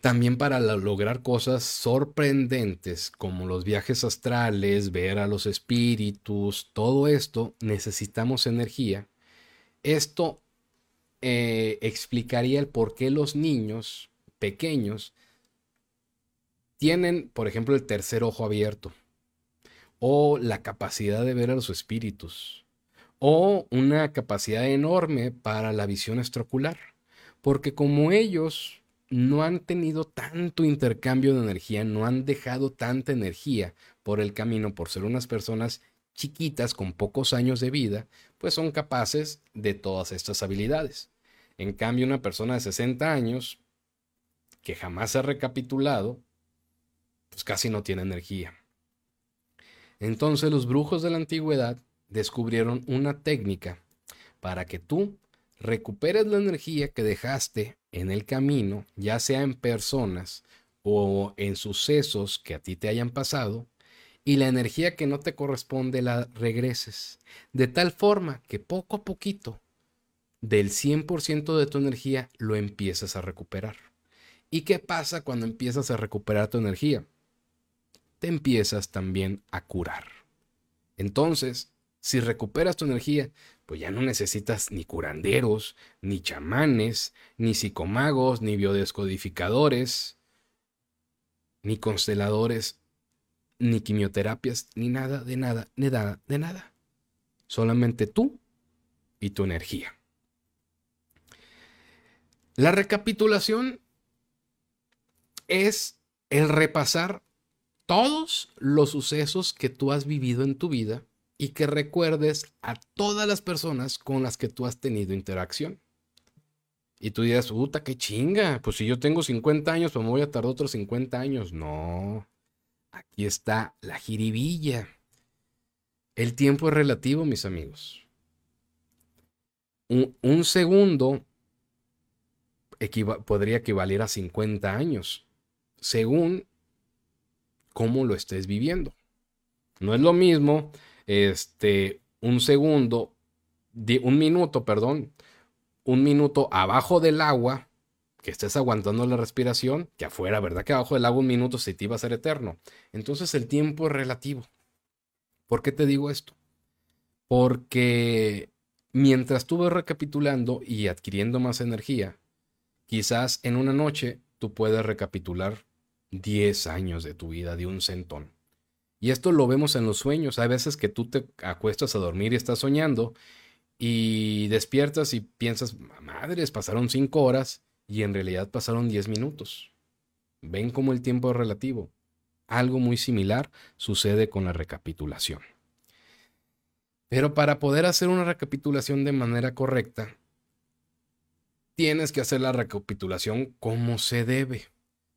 también para lograr cosas sorprendentes como los viajes astrales, ver a los espíritus, todo esto, necesitamos energía. Esto eh, explicaría el por qué los niños pequeños tienen, por ejemplo, el tercer ojo abierto, o la capacidad de ver a los espíritus, o una capacidad enorme para la visión extraocular. Porque como ellos no han tenido tanto intercambio de energía, no han dejado tanta energía por el camino por ser unas personas chiquitas con pocos años de vida, pues son capaces de todas estas habilidades. En cambio, una persona de 60 años que jamás ha recapitulado, pues casi no tiene energía. Entonces los brujos de la antigüedad descubrieron una técnica para que tú recuperes la energía que dejaste en el camino, ya sea en personas o en sucesos que a ti te hayan pasado, y la energía que no te corresponde la regreses, de tal forma que poco a poquito, del 100% de tu energía, lo empiezas a recuperar. ¿Y qué pasa cuando empiezas a recuperar tu energía? Te empiezas también a curar. Entonces, si recuperas tu energía, pues ya no necesitas ni curanderos, ni chamanes, ni psicomagos, ni biodescodificadores, ni consteladores, ni quimioterapias, ni nada, de nada, de nada, de nada. Solamente tú y tu energía. La recapitulación es el repasar todos los sucesos que tú has vivido en tu vida y que recuerdes a todas las personas con las que tú has tenido interacción. Y tú dirás, puta, qué chinga. Pues si yo tengo 50 años, pues me voy a tardar otros 50 años. No. Aquí está la jiribilla. El tiempo es relativo, mis amigos. Un, segundo podría equivaler a 50 años, según cómo lo estés viviendo. No es lo mismo este, un segundo, un minuto, perdón, un minuto abajo del agua, que estés aguantando la respiración, que afuera, ¿verdad? Que abajo del agua un minuto se te iba a ser eterno. Entonces el tiempo es relativo. ¿Por qué te digo esto? Porque mientras tú vas recapitulando y adquiriendo más energía, quizás en una noche tú puedes recapitular 10 años de tu vida de un centón. Y esto lo vemos en los sueños. Hay veces que tú te acuestas a dormir y estás soñando y despiertas y piensas, madres, pasaron 5 horas y en realidad pasaron 10 minutos. Ven cómo el tiempo es relativo. Algo muy similar sucede con la recapitulación. Pero para poder hacer una recapitulación de manera correcta, tienes que hacer la recapitulación como se debe,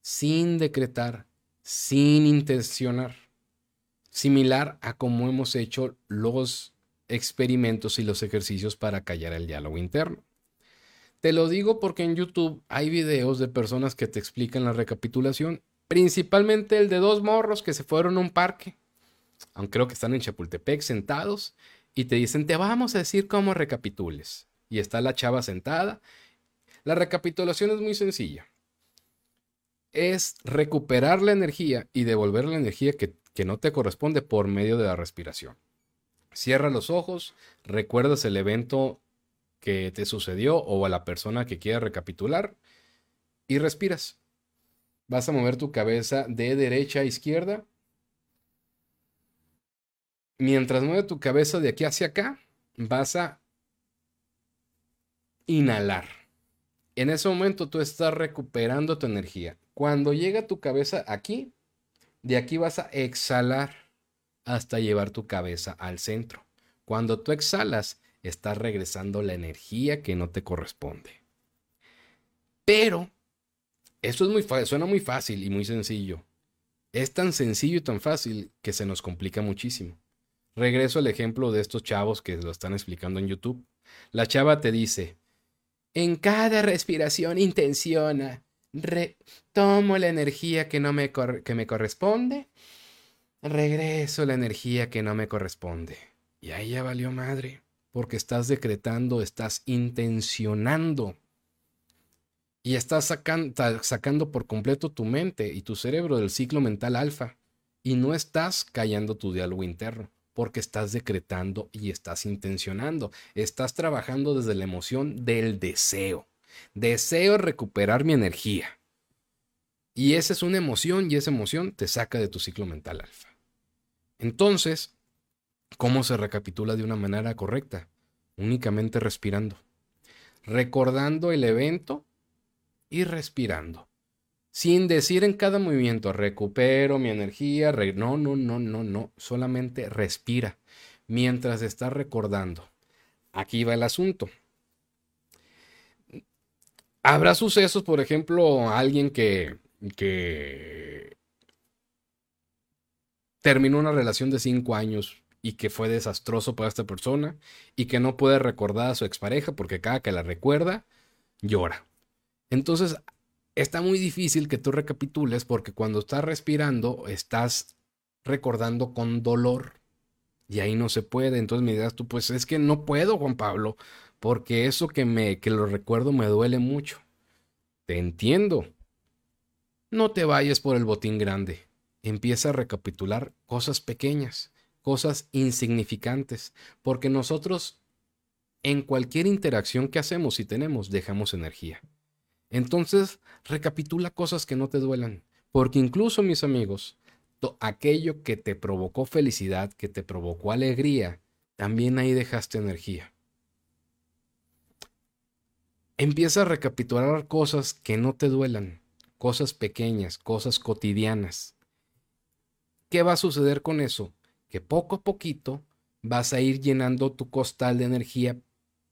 sin decretar, sin intencionar similar a cómo hemos hecho los experimentos y los ejercicios para callar el diálogo interno. Te lo digo porque en YouTube hay videos de personas que te explican la recapitulación, principalmente el de dos morros que se fueron a un parque, aunque creo que están en Chapultepec sentados, y te dicen, te vamos a decir cómo recapitules. Y está la chava sentada. La recapitulación es muy sencilla. Es recuperar la energía y devolver la energía que que no te corresponde por medio de la respiración. Cierra los ojos, recuerdas el evento que te sucedió o a la persona que quiera recapitular y respiras. Vas a mover tu cabeza de derecha a izquierda. Mientras mueve tu cabeza de aquí hacia acá, vas a inhalar. En ese momento tú estás recuperando tu energía. Cuando llega tu cabeza aquí, de aquí vas a exhalar hasta llevar tu cabeza al centro. Cuando tú exhalas, estás regresando la energía que no te corresponde. Pero, esto es muy suena muy fácil y muy sencillo. Es tan sencillo y tan fácil que se nos complica muchísimo. Regreso al ejemplo de estos chavos que lo están explicando en YouTube. La chava te dice, en cada respiración intenciona Retomo la energía que, no me, que me corresponde. Regreso la energía que no me corresponde. Y ahí ya valió madre, porque estás decretando, estás intencionando. Y estás sacando por completo tu mente y tu cerebro del ciclo mental alfa. Y no estás callando tu diálogo interno, porque estás decretando y estás intencionando. Estás trabajando desde la emoción del deseo. Deseo recuperar mi energía. Y esa es una emoción y esa emoción te saca de tu ciclo mental alfa. Entonces, ¿cómo se recapitula de una manera correcta? Únicamente respirando. Recordando el evento y respirando. Sin decir en cada movimiento, recupero mi energía. no, no, no, no, no. Solamente respira mientras estás recordando. Aquí va el asunto. Habrá sucesos, por ejemplo, alguien que, que terminó una relación de cinco años y que fue desastroso para esta persona y que no puede recordar a su expareja porque cada que la recuerda, llora. Entonces, está muy difícil que tú recapitules porque cuando estás respirando, estás recordando con dolor y ahí no se puede. Entonces me dirás tú, pues es que no puedo, Juan Pablo, porque eso que me que lo recuerdo me duele mucho. Te entiendo. No te vayas por el botín grande. Empieza a recapitular cosas pequeñas, cosas insignificantes, porque nosotros en cualquier interacción que hacemos y tenemos dejamos energía. Entonces, recapitula cosas que no te duelan, porque incluso mis amigos, aquello que te provocó felicidad, que te provocó alegría, también ahí dejaste energía. Empieza a recapitular cosas que no te duelan, cosas pequeñas, cosas cotidianas. ¿Qué va a suceder con eso? Que poco a poquito vas a ir llenando tu costal de energía,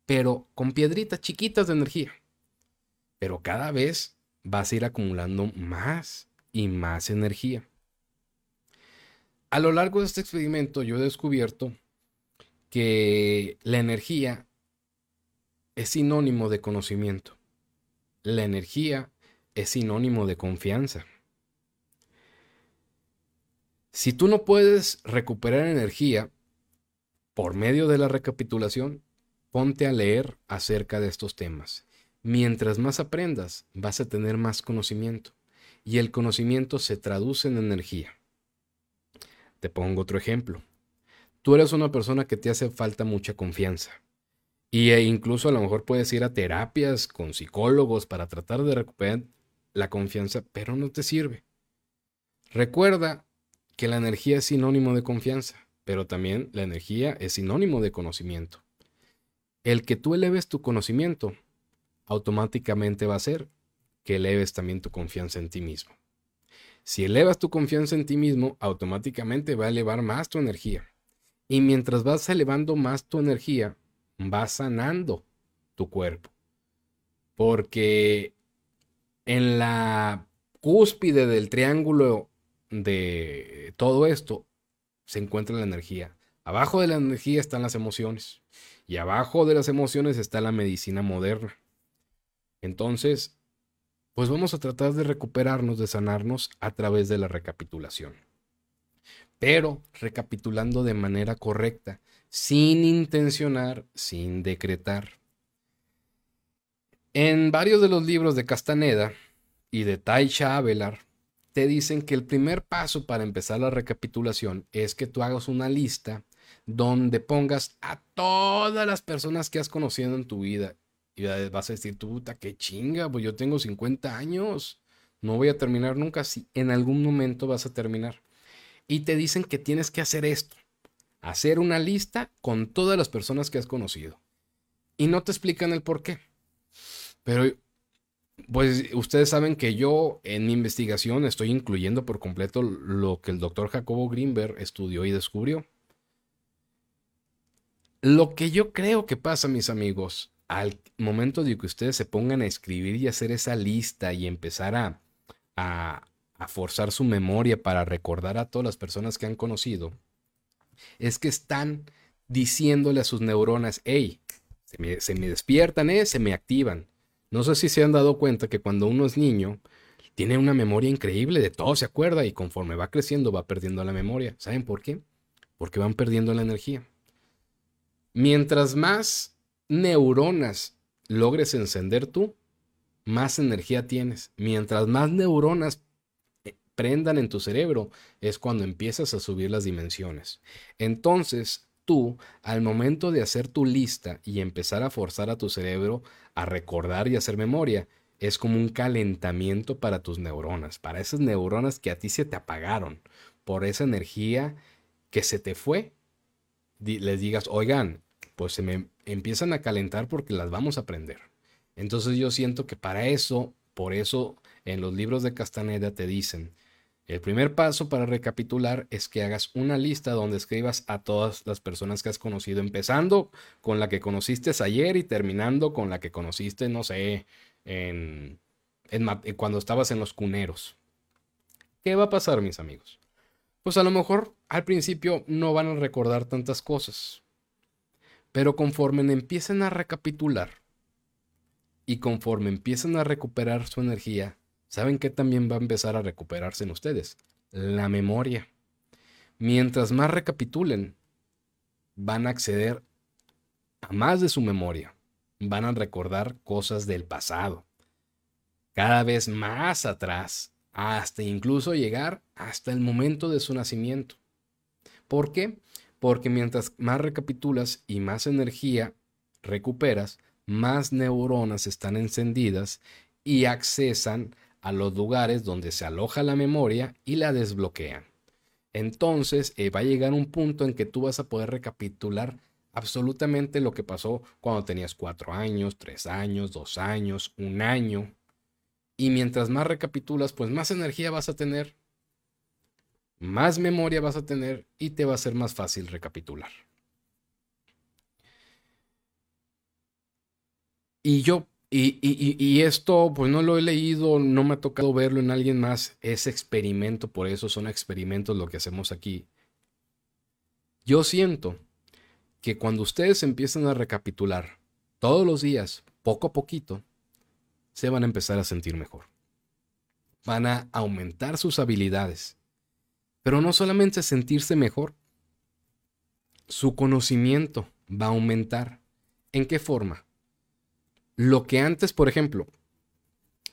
pero con piedritas chiquitas de energía. Pero cada vez vas a ir acumulando más y más energía. A lo largo de este experimento yo he descubierto que la energía es sinónimo de conocimiento. La energía es sinónimo de confianza. Si tú no puedes recuperar energía por medio de la recapitulación, ponte a leer acerca de estos temas. Mientras más aprendas, vas a tener más conocimiento y el conocimiento se traduce en energía. Te pongo otro ejemplo. Tú eres una persona que te hace falta mucha confianza. Y e incluso a lo mejor puedes ir a terapias con psicólogos para tratar de recuperar la confianza, pero no te sirve. Recuerda que la energía es sinónimo de confianza, pero también la energía es sinónimo de conocimiento. El que tú eleves tu conocimiento automáticamente va a ser que eleves también tu confianza en ti mismo. Si elevas tu confianza en ti mismo, automáticamente va a elevar más tu energía. Y mientras vas elevando más tu energía, vas sanando tu cuerpo. Porque en la cúspide del triángulo de todo esto se encuentra la energía. Abajo de la energía están las emociones. Y abajo de las emociones está la medicina moderna. Entonces, pues vamos a tratar de recuperarnos, de sanarnos a través de la recapitulación. Pero recapitulando de manera correcta, sin intencionar, sin decretar. En varios de los libros de Castaneda y de Taisha Avelar, te dicen que el primer paso para empezar la recapitulación es que tú hagas una lista donde pongas a todas las personas que has conocido en tu vida y vas a decir, puta, qué chinga, pues yo tengo 50 años. No voy a terminar nunca. Si en algún momento vas a terminar. Y te dicen que tienes que hacer esto. Hacer una lista con todas las personas que has conocido. Y no te explican el por qué. Pero, pues ustedes saben que yo en mi investigación estoy incluyendo por completo lo que el doctor Jacobo Greenberg estudió y descubrió. Lo que yo creo que pasa, mis amigos, al momento de que ustedes se pongan a escribir y hacer esa lista y empezar a, a, forzar su memoria para recordar a todas las personas que han conocido, es que están diciéndole a sus neuronas, hey, se me, se me despiertan, eh, se me activan. No sé si se han dado cuenta que cuando uno es niño, tiene una memoria increíble, de todo se acuerda y conforme va creciendo va perdiendo la memoria. ¿Saben por qué? Porque van perdiendo la energía. Mientras más neuronas logres encender tú, más energía tienes. Mientras más neuronas prendan en tu cerebro, es cuando empiezas a subir las dimensiones. Entonces, tú, al momento de hacer tu lista y empezar a forzar a tu cerebro a recordar y hacer memoria, es como un calentamiento para tus neuronas, para esas neuronas que a ti se te apagaron, por esa energía que se te fue. Les digas, oigan, pues se me empiezan a calentar porque las vamos a aprender. Entonces yo siento que para eso Por eso en los libros de Castaneda te dicen, el primer paso para recapitular es que hagas una lista donde escribas a todas las personas que has conocido, empezando con la que conociste ayer y terminando con la que conociste, no sé, en, cuando estabas en los cuneros. ¿Qué va a pasar, mis amigos? Pues a lo mejor al principio no van a recordar tantas cosas, pero conforme empiecen a recapitular y conforme empiezan a recuperar su energía, ¿saben qué también va a empezar a recuperarse en ustedes? La memoria. Mientras más recapitulen, van a acceder a más de su memoria. Van a recordar cosas del pasado. Cada vez más atrás, hasta incluso llegar hasta el momento de su nacimiento. ¿Por qué? Porque mientras más recapitulas y más energía recuperas, más neuronas están encendidas y accesan a los lugares donde se aloja la memoria y la desbloquean. Entonces eh, va a llegar un punto en que tú vas a poder recapitular absolutamente lo que pasó cuando tenías cuatro años, tres años, dos años, un año. Y mientras más recapitulas, pues más energía vas a tener, más memoria vas a tener y te va a ser más fácil recapitular. Y yo y, esto, pues no lo he leído, no me ha tocado verlo en alguien más. Es experimento, por eso son experimentos lo que hacemos aquí. Yo siento que cuando ustedes empiezan a recapitular todos los días, poco a poquito, se van a empezar a sentir mejor. Van a aumentar sus habilidades. Pero no solamente sentirse mejor, su conocimiento va a aumentar. ¿En qué forma? Lo que antes, por ejemplo,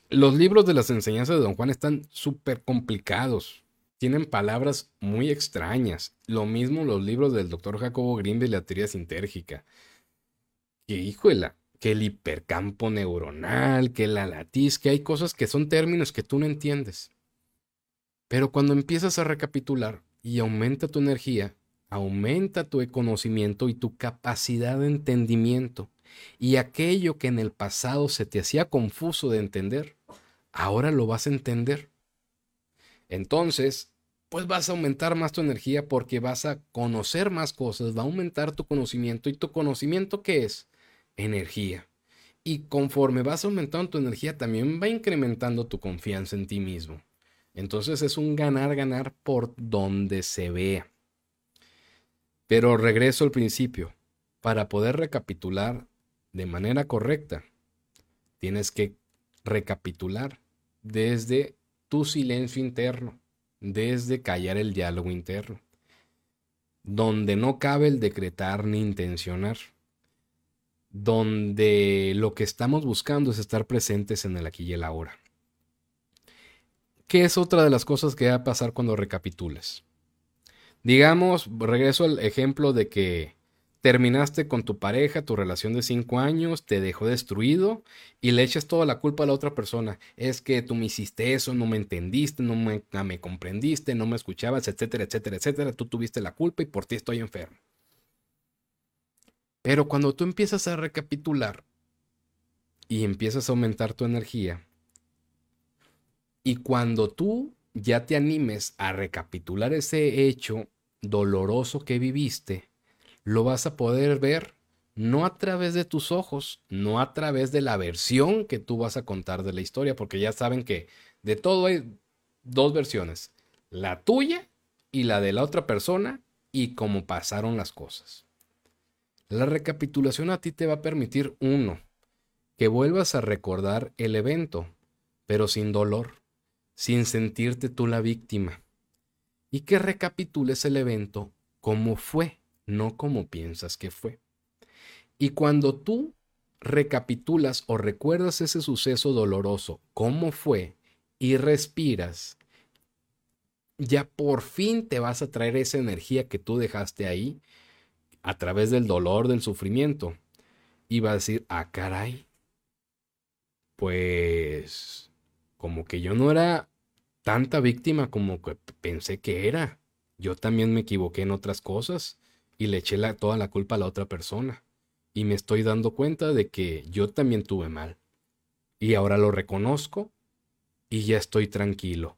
los libros de las enseñanzas de Don Juan están súper complicados. Tienen palabras muy extrañas. Lo mismo los libros del doctor Jacobo Grimm de la teoría sintérgica. Que híjole, que el hipercampo neuronal, que la latiz, que hay cosas que son términos que tú no entiendes. Pero cuando empiezas a recapitular y aumenta tu energía, aumenta tu conocimiento y tu capacidad de entendimiento y aquello que en el pasado se te hacía confuso de entender, ahora lo vas a entender. Entonces, pues vas a aumentar más tu energía porque vas a conocer más cosas, va a aumentar tu conocimiento. ¿Y tu conocimiento qué es? Energía. Y conforme vas aumentando tu energía, también va incrementando tu confianza en ti mismo. Entonces es un ganar-ganar por donde se vea. Pero regreso al principio. Para poder recapitular, de manera correcta, tienes que recapitular desde tu silencio interno, desde callar el diálogo interno, donde no cabe el decretar ni intencionar, donde lo que estamos buscando es estar presentes en el aquí y el ahora. ¿Qué es otra de las cosas que va a pasar cuando recapitules? Digamos, regreso al ejemplo de que terminaste con tu pareja, tu relación de cinco años, te dejó destruido y le echas toda la culpa a la otra persona. Es que tú me hiciste eso, no me entendiste, no me, me comprendiste, no me escuchabas, etcétera, etcétera, etcétera. Tú tuviste la culpa y por ti estoy enfermo. Pero cuando tú empiezas a recapitular y empiezas a aumentar tu energía, y cuando tú ya te animes a recapitular ese hecho doloroso que viviste, lo vas a poder ver no a través de tus ojos, no a través de la versión que tú vas a contar de la historia, porque ya saben que de todo hay dos versiones, la tuya y la de la otra persona y cómo pasaron las cosas. La recapitulación a ti te va a permitir, uno, que vuelvas a recordar el evento, pero sin dolor, sin sentirte tú la víctima, y que recapitules el evento como fue no como piensas que fue. Y cuando tú recapitulas o recuerdas ese suceso doloroso, cómo fue, y respiras, ya por fin te vas a traer esa energía que tú dejaste ahí a través del dolor, del sufrimiento. Y vas a decir, ah, caray, pues como que yo no era tanta víctima como que pensé que era. Yo también me equivoqué en otras cosas y le eché toda la culpa a la otra persona. Y me estoy dando cuenta de que yo también tuve mal. Y ahora lo reconozco y ya estoy tranquilo.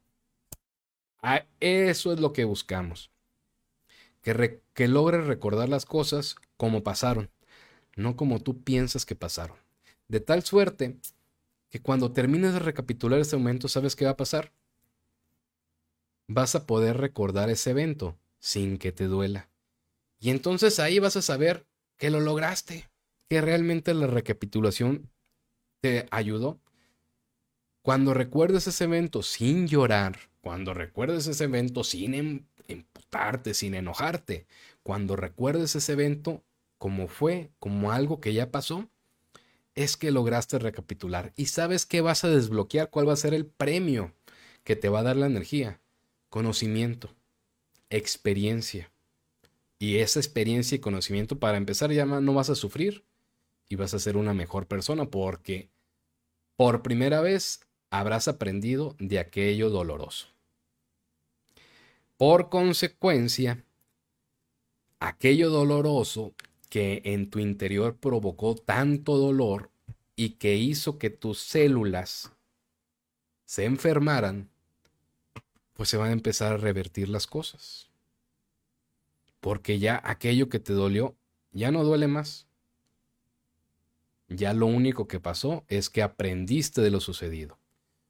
Ah, eso es lo que buscamos. Que, que logres recordar las cosas como pasaron, no como tú piensas que pasaron. De tal suerte que cuando termines de recapitular ese momento, ¿sabes qué va a pasar? Vas a poder recordar ese evento sin que te duela. Y entonces ahí vas a saber que lo lograste, que realmente la recapitulación te ayudó. Cuando recuerdes ese evento sin llorar, cuando recuerdes ese evento sin em, emputarte, sin enojarte, cuando recuerdes ese evento como fue, como algo que ya pasó, es que lograste recapitular y sabes que vas a desbloquear, cuál va a ser el premio que te va a dar la energía. Conocimiento, experiencia. Y esa experiencia y conocimiento, para empezar, ya no vas a sufrir y vas a ser una mejor persona porque por primera vez habrás aprendido de aquello doloroso. Por consecuencia, aquello doloroso que en tu interior provocó tanto dolor y que hizo que tus células se enfermaran, pues se van a empezar a revertir las cosas. Porque ya aquello que te dolió ya no duele más. Ya lo único que pasó es que aprendiste de lo sucedido.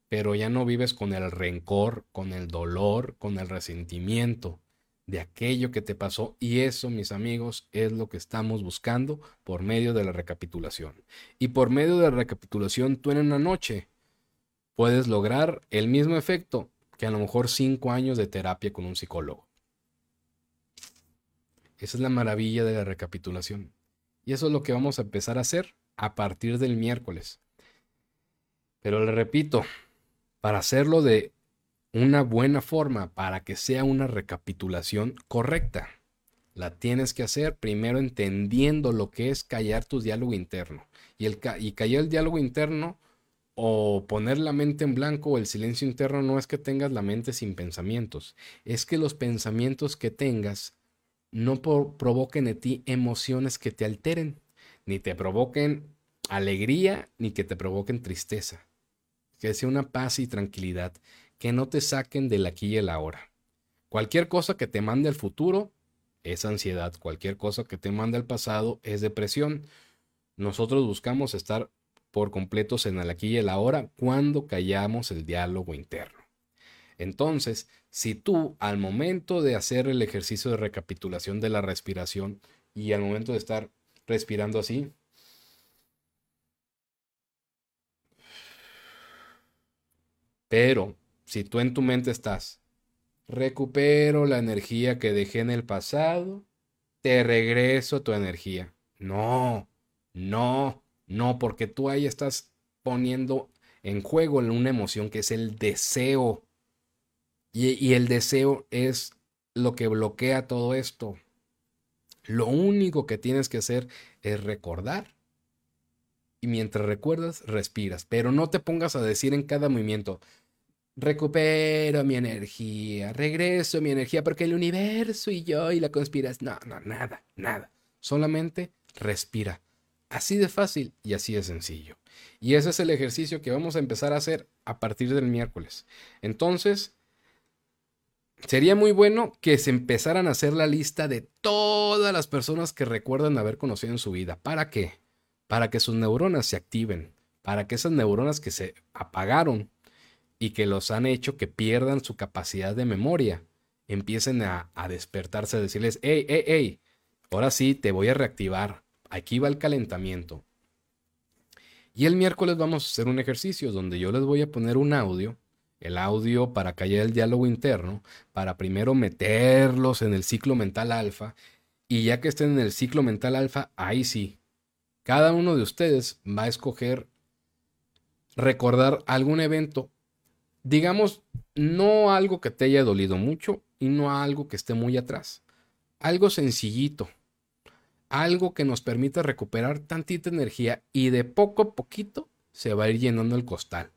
Pero ya no vives con el rencor, con el dolor, con el resentimiento de aquello que te pasó. Y eso, mis amigos, es lo que estamos buscando por medio de la recapitulación. Y por medio de la recapitulación, tú en una noche puedes lograr el mismo efecto que a lo mejor cinco años de terapia con un psicólogo. Esa es la maravilla de la recapitulación. Y eso es lo que vamos a empezar a hacer a partir del miércoles. Pero le repito, para hacerlo de una buena forma para que sea una recapitulación correcta. La tienes que hacer primero entendiendo lo que es callar tu diálogo interno. Y, el, y callar el diálogo interno o poner la mente en blanco o el silencio interno no es que tengas la mente sin pensamientos, es que los pensamientos que tengas no provoquen en ti emociones que te alteren, ni te provoquen alegría, ni que te provoquen tristeza. Que sea una paz y tranquilidad que no te saquen del aquí y el ahora. Cualquier cosa que te mande al futuro es ansiedad, cualquier cosa que te mande al pasado es depresión. Nosotros buscamos estar por completos en el aquí y el ahora cuando callamos el diálogo interno. Entonces, si tú al momento de hacer el ejercicio de recapitulación de la respiración y al momento de estar respirando así, pero si tú en tu mente estás, recupero la energía que dejé en el pasado, te regreso tu energía. No, no, no, porque tú ahí estás poniendo en juego una emoción que es el deseo. Y, el deseo es lo que bloquea todo esto. Lo único que tienes que hacer es recordar. Y mientras recuerdas, respiras. Pero no te pongas a decir en cada movimiento, recupero mi energía, regreso mi energía, porque el universo y yo y la conspiración, no, no, nada, nada. Solamente respira. Así de fácil y así de sencillo. Y ese es el ejercicio que vamos a empezar a hacer a partir del miércoles. Entonces, sería muy bueno que se empezaran a hacer la lista de todas las personas que recuerdan haber conocido en su vida. ¿Para qué? Para que sus neuronas se activen, para que esas neuronas que se apagaron y que los han hecho que pierdan su capacidad de memoria, empiecen a, despertarse, a decirles, hey, hey, hey, ahora sí, te voy a reactivar, aquí va el calentamiento. Y el miércoles vamos a hacer un ejercicio donde yo les voy a poner un audio, el audio para callar el diálogo interno, para primero meterlos en el ciclo mental alfa, y ya que estén en el ciclo mental alfa, ahí sí, cada uno de ustedes va a escoger recordar algún evento digamos, no algo que te haya dolido mucho y no algo que esté muy atrás. Algo sencillito. Algo que nos permita recuperar tantita energía y de poco a poquito se va a ir llenando el costal.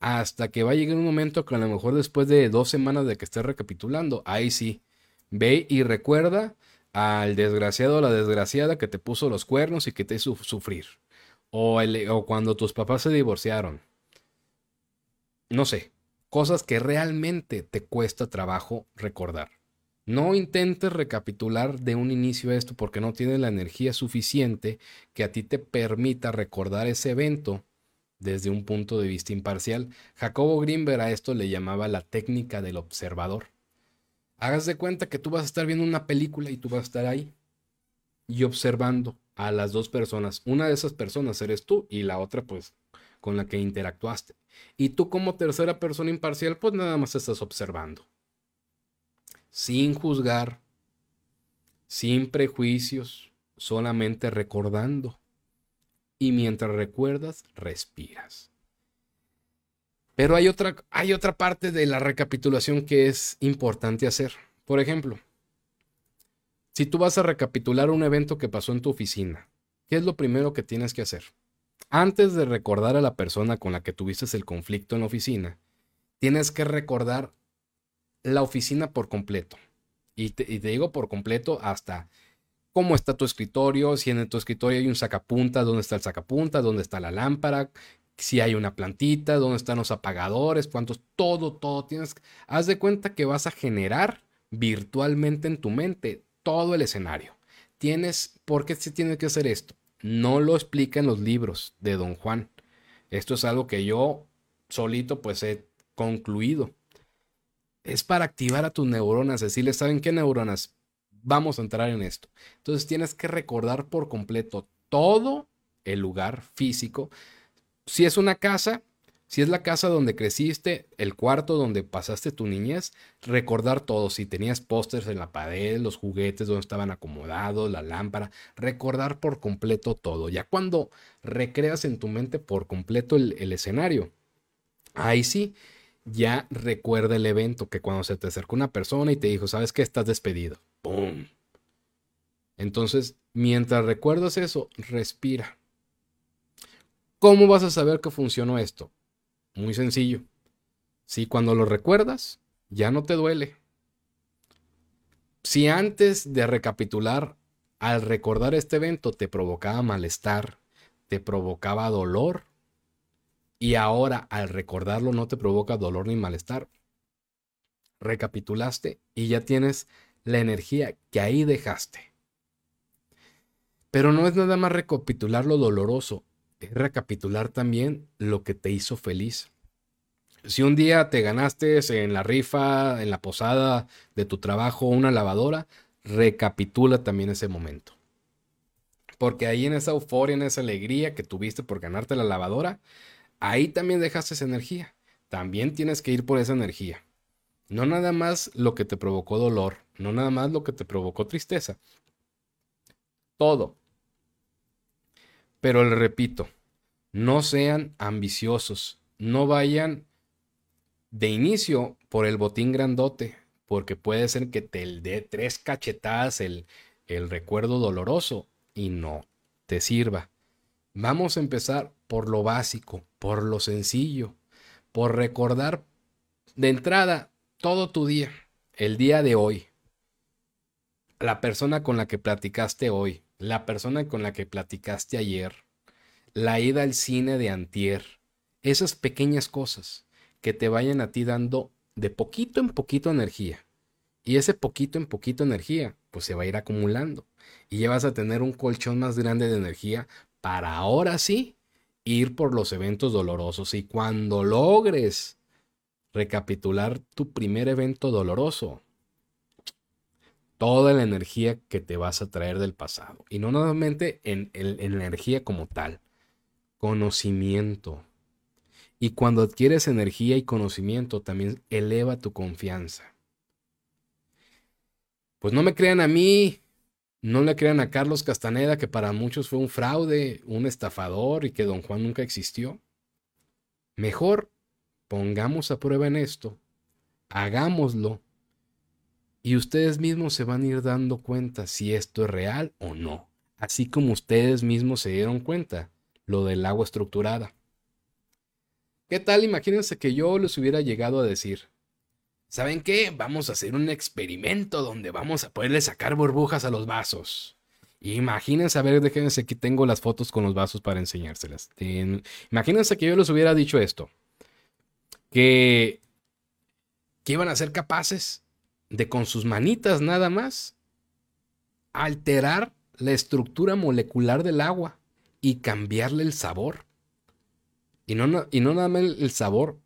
Hasta que va a llegar un momento que a lo mejor después de dos semanas de que estés recapitulando, ahí sí, ve y recuerda al desgraciado o la desgraciada que te puso los cuernos y que te hizo sufrir. O, o cuando tus papás se divorciaron no sé, cosas que realmente te cuesta trabajo recordar. No intentes recapitular de un inicio esto porque no tienes la energía suficiente que a ti te permita recordar ese evento desde un punto de vista imparcial. Jacobo Grimberg a esto le llamaba la técnica del observador. Hagas de cuenta que tú vas a estar viendo una película y tú vas a estar ahí y observando a las dos personas. Una de esas personas eres tú y la otra pues con la que interactuaste. Y tú como tercera persona imparcial pues nada más estás observando. Sin juzgar, sin prejuicios, solamente recordando y mientras recuerdas, respiras. Pero hay otra, hay otra parte de la recapitulación que es importante hacer. Por ejemplo, si tú vas a recapitular un evento que pasó en tu oficina, ¿qué es lo primero que tienes que hacer? Antes de recordar a la persona con la que tuviste el conflicto en la oficina, tienes que recordar la oficina por completo. Y te, y te digo por completo hasta cómo está tu escritorio, si en tu escritorio hay un sacapunta, dónde está el sacapunta, dónde está la lámpara, si hay una plantita, dónde están los apagadores, cuántos, todo, todo tienes. Haz de cuenta que vas a generar virtualmente en tu mente todo el escenario. Tienes, ¿por qué se tiene que hacer esto? No lo explica en los libros de Don Juan. Esto es algo que yo solito pues he concluido. Es para activar a tus neuronas, decirles, ¿saben qué neuronas? Vamos a entrar en esto. Entonces tienes que recordar por completo todo el lugar físico. Si es una casa, si es la casa donde creciste, el cuarto donde pasaste tu niñez, recordar todo. Si tenías pósters en la pared, los juguetes donde estaban acomodados, la lámpara, recordar por completo todo. Ya cuando recreas en tu mente por completo el, el escenario, ahí sí, ya recuerda el evento que cuando se te acercó una persona y te dijo, ¿sabes qué? Estás despedido ¡Pum! Entonces, mientras recuerdas eso, respira. ¿Cómo vas a saber que funcionó esto? Muy sencillo. Si cuando lo recuerdas, ya no te duele. Si antes de recapitular, al recordar este evento te provocaba malestar, te provocaba dolor, y ahora al recordarlo no te provoca dolor ni malestar, recapitulaste y ya tienes la energía que ahí dejaste. Pero no es nada más recapitular lo doloroso, es recapitular también lo que te hizo feliz. Si un día te ganaste en la rifa, en la posada de tu trabajo, una lavadora, recapitula también ese momento. Porque ahí en esa euforia, en esa alegría que tuviste por ganarte la lavadora, ahí también dejaste esa energía. También tienes que ir por esa energía. No nada más lo que te provocó dolor, no nada más lo que te provocó tristeza. Todo. Pero le repito, no sean ambiciosos, no vayan de inicio por el botín grandote, porque puede ser que te dé tres cachetadas el, el recuerdo doloroso y no te sirva. Vamos a empezar por lo básico, por lo sencillo, por recordar de entrada todo tu día, el día de hoy, la persona con la que platicaste hoy, la persona con la que platicaste ayer, la ida al cine de antier, esas pequeñas cosas que te vayan a ti dando de poquito en poquito energía. Y ese poquito en poquito energía, pues se va a ir acumulando. Y ya vas a tener un colchón más grande de energía para ahora sí ir por los eventos dolorosos. Y cuando logres recapitular tu primer evento doloroso. Toda la energía que te vas a traer del pasado. Y no nuevamente en, energía como tal. Conocimiento. Y cuando adquieres energía y conocimiento, también eleva tu confianza. Pues no me crean a mí, no le crean a Carlos Castaneda, que para muchos fue un fraude, un estafador y que don Juan nunca existió. Mejor pongamos a prueba en esto, hagámoslo, y ustedes mismos se van a ir dando cuenta si esto es real o no, así como ustedes mismos se dieron cuenta lo del agua estructurada. ¿Qué tal? Imagínense que yo les hubiera llegado a decir, ¿saben qué? Vamos a hacer un experimento donde vamos a poderle sacar burbujas a los vasos. Imagínense, a ver, déjense aquí tengo las fotos con los vasos para enseñárselas. Imagínense que yo les hubiera dicho esto que, que iban a ser capaces de con sus manitas nada más alterar la estructura molecular del agua y cambiarle el sabor. Y no, y no nada más el sabor,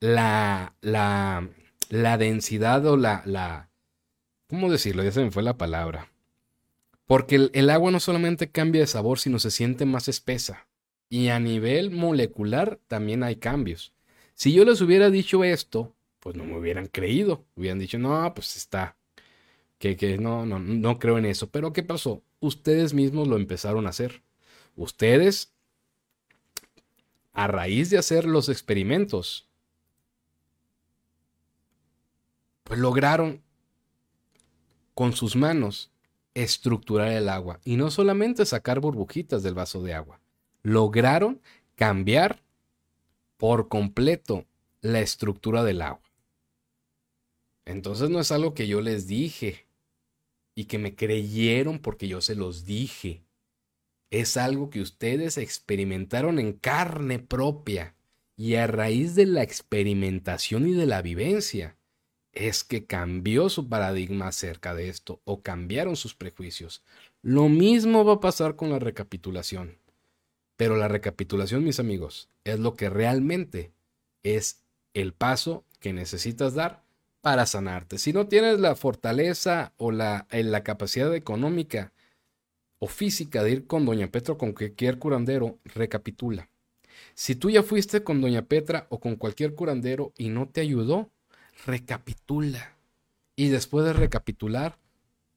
la, la, la densidad o la, la, ¿cómo decirlo? Ya se me fue la palabra. Porque el, el, agua no solamente cambia de sabor, sino se siente más espesa. Y a nivel molecular también hay cambios. Si yo les hubiera dicho esto, pues no me hubieran creído. Hubieran dicho, no, pues está. Que, que no, no, no creo en eso. Pero ¿qué pasó? Ustedes mismos lo empezaron a hacer. Ustedes, a raíz de hacer los experimentos, pues lograron con sus manos estructurar el agua y no solamente sacar burbujitas del vaso de agua, lograron cambiar por completo la estructura del agua. Entonces no es algo que yo les dije y que me creyeron porque yo se los dije. Es algo que ustedes experimentaron en carne propia y a raíz de la experimentación y de la vivencia es que cambió su paradigma acerca de esto o cambiaron sus prejuicios. Lo mismo va a pasar con la recapitulación. Pero la recapitulación, mis amigos, es lo que realmente es el paso que necesitas dar para sanarte. Si no tienes la fortaleza o la, eh, la capacidad económica o física de ir con Doña Petra o con cualquier curandero, recapitula. Si tú ya fuiste con Doña Petra o con cualquier curandero y no te ayudó, recapitula. Y después de recapitular,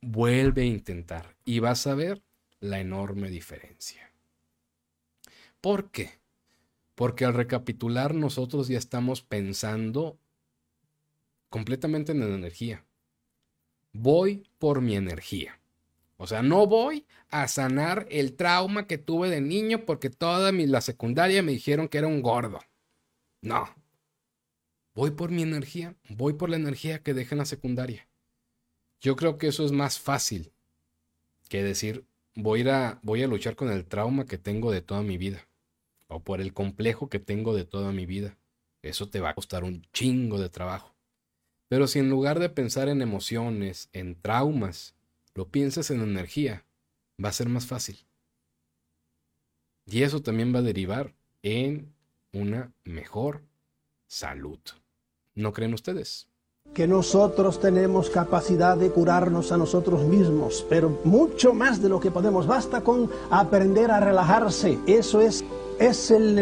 vuelve a intentar. Y vas a ver la enorme diferencia. ¿Por qué? Porque al recapitular nosotros ya estamos pensando completamente en la energía. Voy por mi energía. O sea, no voy a sanar el trauma que tuve de niño porque toda mi, la secundaria me dijeron que era un gordo. No, Voy por mi energía, voy por la energía que deja en la secundaria. Yo creo que eso es más fácil que decir, voy a, voy a luchar con el trauma que tengo de toda mi vida o por el complejo que tengo de toda mi vida. Eso te va a costar un chingo de trabajo. Pero si en lugar de pensar en emociones, en traumas, lo piensas en energía, va a ser más fácil. Y eso también va a derivar en una mejor salud. ¿No creen ustedes? Que nosotros tenemos capacidad de curarnos a nosotros mismos, pero mucho más de lo que podemos. Basta con aprender a relajarse. Eso es, es el,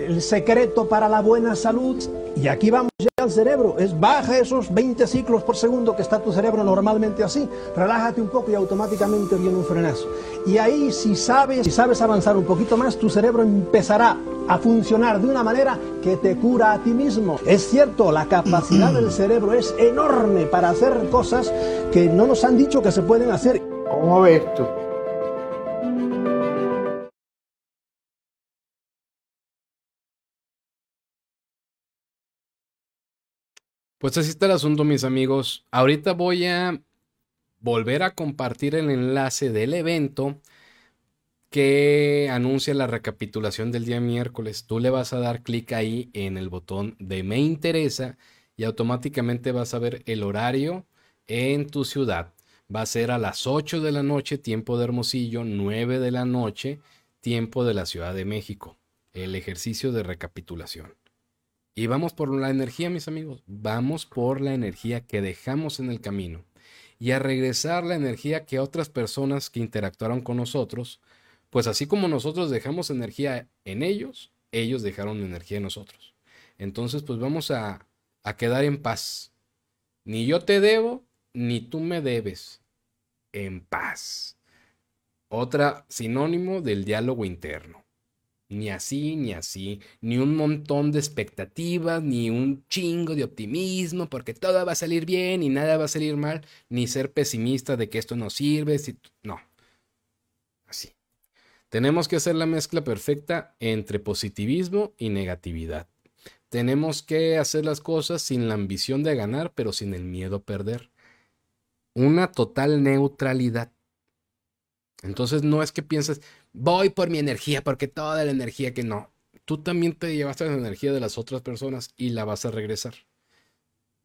el secreto para la buena salud. Y aquí vamos al cerebro. Es baja esos 20 ciclos por segundo que está tu cerebro normalmente así. Relájate un poco y automáticamente viene un frenazo. Y ahí si sabes, si sabes avanzar un poquito más, tu cerebro empezará a funcionar de una manera que te cura a ti mismo. Es cierto, la capacidad del cerebro es enorme para hacer cosas que no nos han dicho que se pueden hacer. ¿Cómo ves tú? Pues así está el asunto, mis amigos. Ahorita voy a volver a compartir el enlace del evento que anuncia la recapitulación del día miércoles. Tú le vas a dar clic ahí en el botón de me interesa y automáticamente vas a ver el horario en tu ciudad. Va a ser a las 8 de la noche, tiempo de Hermosillo, 9 de la noche, tiempo de la Ciudad de México. El ejercicio de recapitulación. Y vamos por la energía, mis amigos. Vamos por la energía que dejamos en el camino. Y a regresar la energía que otras personas que interactuaron con nosotros, pues así como nosotros dejamos energía en ellos, ellos dejaron energía en nosotros. Entonces, pues vamos a, a quedar en paz. Ni yo te debo, ni tú me debes. En paz. Otra sinónimo del diálogo interno. Ni así, ni así, ni un montón de expectativas, ni un chingo de optimismo, porque todo va a salir bien y nada va a salir mal, ni ser pesimista de que esto no sirve. Si... No. Así. Tenemos que hacer la mezcla perfecta entre positivismo y negatividad. Tenemos que hacer las cosas sin la ambición de ganar, pero sin el miedo a perder. Una total neutralidad. Entonces no es que pienses, voy por mi energía, porque toda la energía que no, tú también te llevaste la energía de las otras personas y la vas a regresar.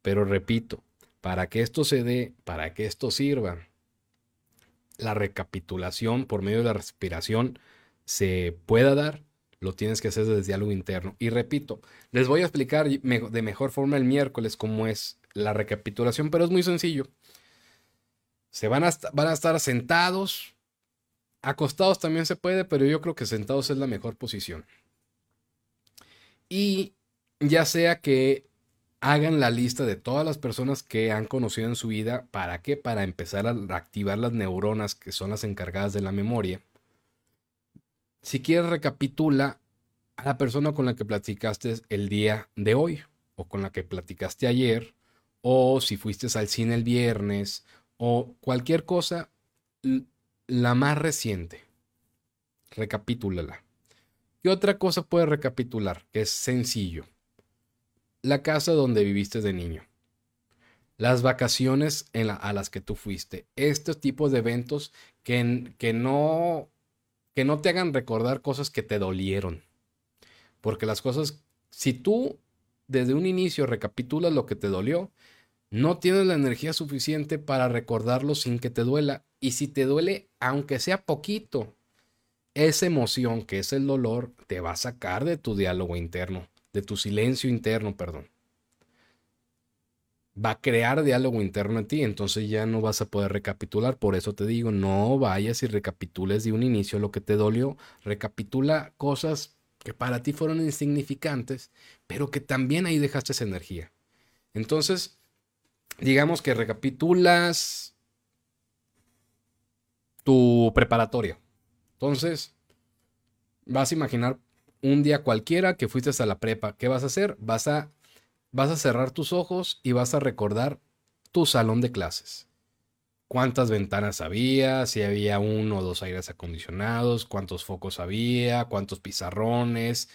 Pero repito, para que esto se dé, para que esto sirva, la recapitulación por medio de la respiración se pueda dar, lo tienes que hacer desde algo interno. Y repito, les voy a explicar de mejor forma el miércoles cómo es la recapitulación, pero es muy sencillo. Se van a, van a estar sentados, acostados también se puede, pero yo creo que sentados es la mejor posición. Y ya sea que hagan la lista de todas las personas que han conocido en su vida. ¿Para qué? Para empezar a activar las neuronas que son las encargadas de la memoria. Si quieres, recapitula a la persona con la que platicaste el día de hoy, o con la que platicaste ayer, o si fuiste al cine el viernes, o cualquier cosa, la más reciente. Recapitúlala. ¿Qué otra cosa puedes recapitular? Que es sencillo la casa donde viviste de niño, las vacaciones a las que tú fuiste, estos tipos de eventos que, que, no, que no te hagan recordar cosas que te dolieron. Porque las cosas, si tú desde un inicio recapitulas lo que te dolió, no tienes la energía suficiente para recordarlo sin que te duela. Y si te duele, aunque sea poquito, esa emoción que es el dolor te va a sacar de tu diálogo interno de tu silencio interno, perdón. Va a crear diálogo interno en ti, entonces ya no vas a poder recapitular. Por eso te digo, no vayas y recapitules de un inicio lo que te dolió. Recapitula cosas que para ti fueron insignificantes, pero que también ahí dejaste esa energía. Entonces, digamos que recapitulas tu preparatoria. Entonces, vas a imaginar un día cualquiera que fuiste a la prepa, ¿qué vas a hacer? Vas a, vas a cerrar tus ojos y vas a recordar tu salón de clases. Cuántas ventanas había, si había uno o dos aires acondicionados, cuántos focos había, cuántos pizarrones,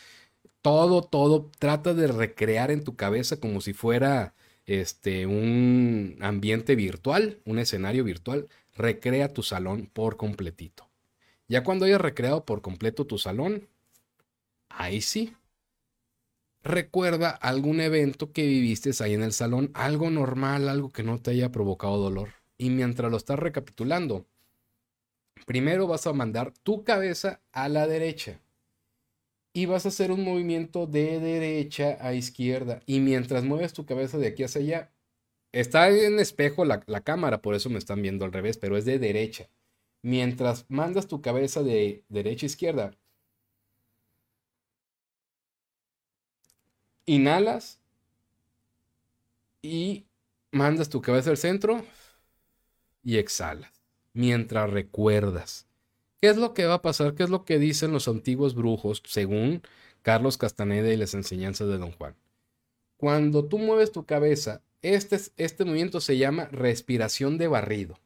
todo, todo. Trata de recrear en tu cabeza como si fuera este, un ambiente virtual, un escenario virtual. Recrea tu salón por completito. Ya cuando hayas recreado por completo tu salón, ahí sí. Recuerda algún evento que viviste ahí en el salón, algo normal, algo que no te haya provocado dolor. Y mientras lo estás recapitulando, primero vas a mandar tu cabeza a la derecha y vas a hacer un movimiento de derecha a izquierda. Y mientras mueves tu cabeza de aquí hacia allá, está en espejo la, la, cámara, por eso me están viendo al revés, pero es de derecha. Mientras mandas tu cabeza de derecha a izquierda, inhalas y mandas tu cabeza al centro y exhalas mientras recuerdas. ¿Qué es lo que va a pasar? ¿Qué es lo que dicen los antiguos brujos según Carlos Castaneda y las enseñanzas de Don Juan? Cuando tú mueves tu cabeza, este, este movimiento se llama respiración de barrido.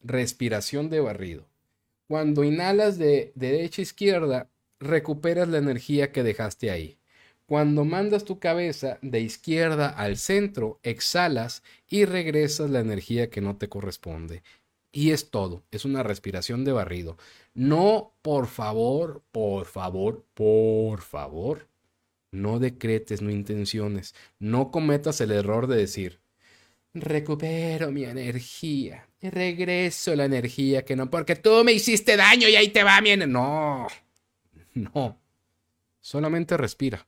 Respiración de barrido. Cuando inhalas de derecha a izquierda, recuperas la energía que dejaste ahí. Cuando mandas tu cabeza de izquierda al centro, exhalas y regresas la energía que no te corresponde. Y es todo, es una respiración de barrido. No, por favor, por favor, por favor, no decretes, no intenciones. No cometas el error de decir, recupero mi energía, regreso la energía que no, porque tú me hiciste daño y ahí te va mi No, no, solamente respira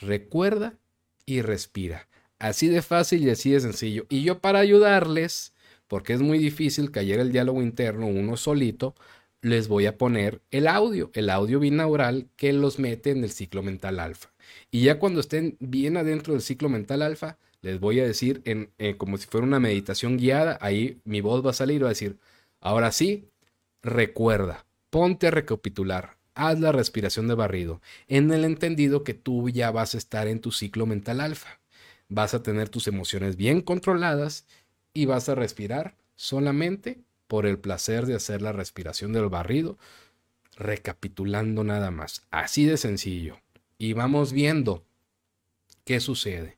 recuerda y respira. Así de fácil y así de sencillo. Y yo para ayudarles, porque es muy difícil caer el diálogo interno uno solito, les voy a poner el audio, el audio binaural que los mete en el ciclo mental alfa. Y ya cuando estén bien adentro del ciclo mental alfa, les voy a decir en, eh, como si fuera una meditación guiada, ahí mi voz va a salir y va a decir, ahora sí, recuerda, ponte a recapitular, haz la respiración de barrido, en el entendido que tú ya vas a estar en tu ciclo mental alfa. Vas a tener tus emociones bien controladas y vas a respirar solamente por el placer de hacer la respiración del barrido, recapitulando nada más. Así de sencillo. Y vamos viendo qué sucede.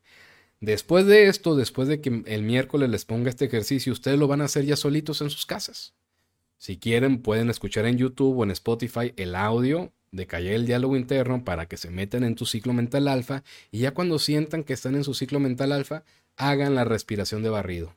Después de esto, después de que el miércoles les ponga este ejercicio, ustedes lo van a hacer ya solitos en sus casas. Si quieren, pueden escuchar en YouTube o en Spotify el audio de callar el diálogo interno para que se metan en tu ciclo mental alfa y ya cuando sientan que están en su ciclo mental alfa, hagan la respiración de barrido.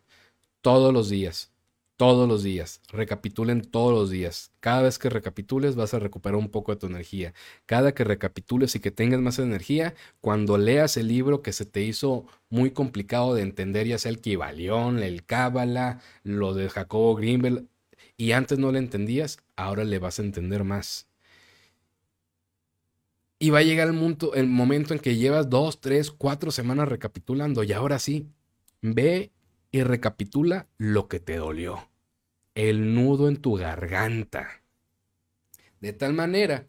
Todos los días, todos los días, recapitulen todos los días. Cada vez que recapitules vas a recuperar un poco de tu energía. Cada que recapitules y que tengas más energía, cuando leas el libro que se te hizo muy complicado de entender, ya sea el Kibalión, el Cábala, lo de Jacobo Grimbel, y antes no le entendías, ahora le vas a entender más. Y va a llegar el, el momento en que llevas dos, tres, cuatro semanas recapitulando y ahora sí, ve y recapitula lo que te dolió. El nudo en tu garganta. De tal manera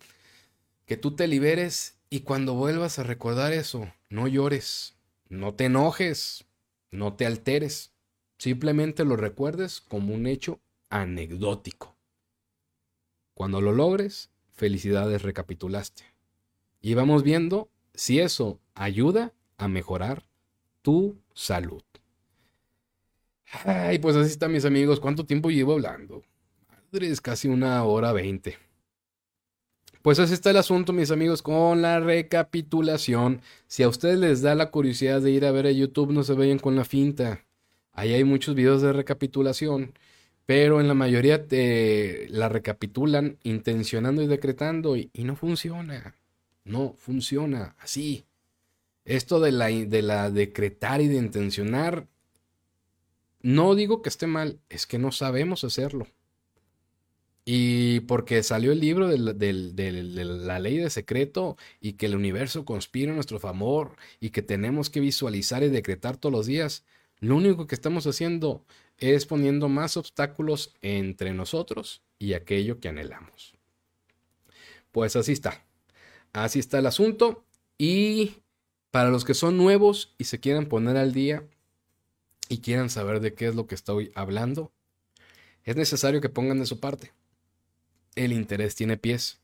que tú te liberes y cuando vuelvas a recordar eso, no llores, no te enojes, no te alteres. Simplemente lo recuerdes como un hecho anecdótico. Cuando lo logres, felicidades, recapitulaste. Y vamos viendo si eso ayuda a mejorar tu salud. Ay, pues así está, mis amigos. ¿Cuánto tiempo llevo hablando? Madre, es casi una hora veinte. Pues así está el asunto, mis amigos, con la recapitulación. Si a ustedes les da la curiosidad de ir a ver a YouTube, no se vayan con la finta. Ahí hay muchos videos de recapitulación, pero en la mayoría te la recapitulan intencionando y decretando y no funciona. No funciona así. Esto de la, de la decretar y de intencionar, no digo que esté mal, es que no sabemos hacerlo. Y porque salió el libro de la, ley de secreto y que el universo conspira a nuestro favor y que tenemos que visualizar y decretar todos los días, lo único que estamos haciendo es poniendo más obstáculos entre nosotros y aquello que anhelamos. Pues así está. Así está el asunto. Y para los que son nuevos y se quieran poner al día y quieran saber de qué es lo que estoy hablando, es necesario que pongan de su parte. El interés tiene pies.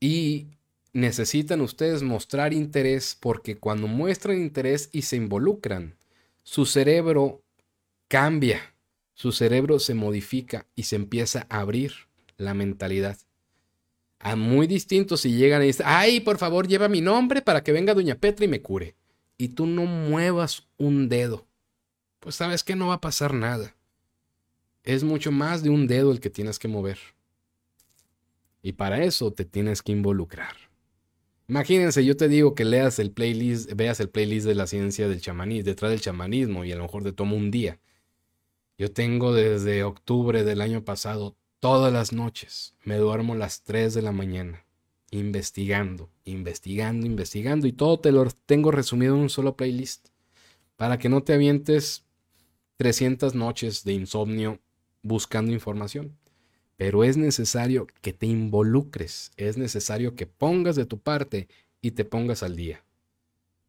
Y necesitan ustedes mostrar interés porque cuando muestran interés y se involucran, su cerebro cambia, su cerebro se modifica y se empieza a abrir la mentalidad a muy distinto si llegan y dicen, ay, por favor, lleva mi nombre para que venga Doña Petra y me cure. Y tú no muevas un dedo. Pues sabes que no va a pasar nada. Es mucho más de un dedo el que tienes que mover. Y para eso te tienes que involucrar. Imagínense, yo te digo que leas el playlist, veas el playlist de la ciencia del chamanismo, detrás del chamanismo, y a lo mejor te toma un día. Yo tengo desde octubre del año pasado Todas las noches me duermo a las 3 de la mañana, investigando, investigando, investigando, y todo te lo tengo resumido en un solo playlist, para que no te avientes 300 noches de insomnio buscando información. Pero es necesario que te involucres, es necesario que pongas de tu parte y te pongas al día.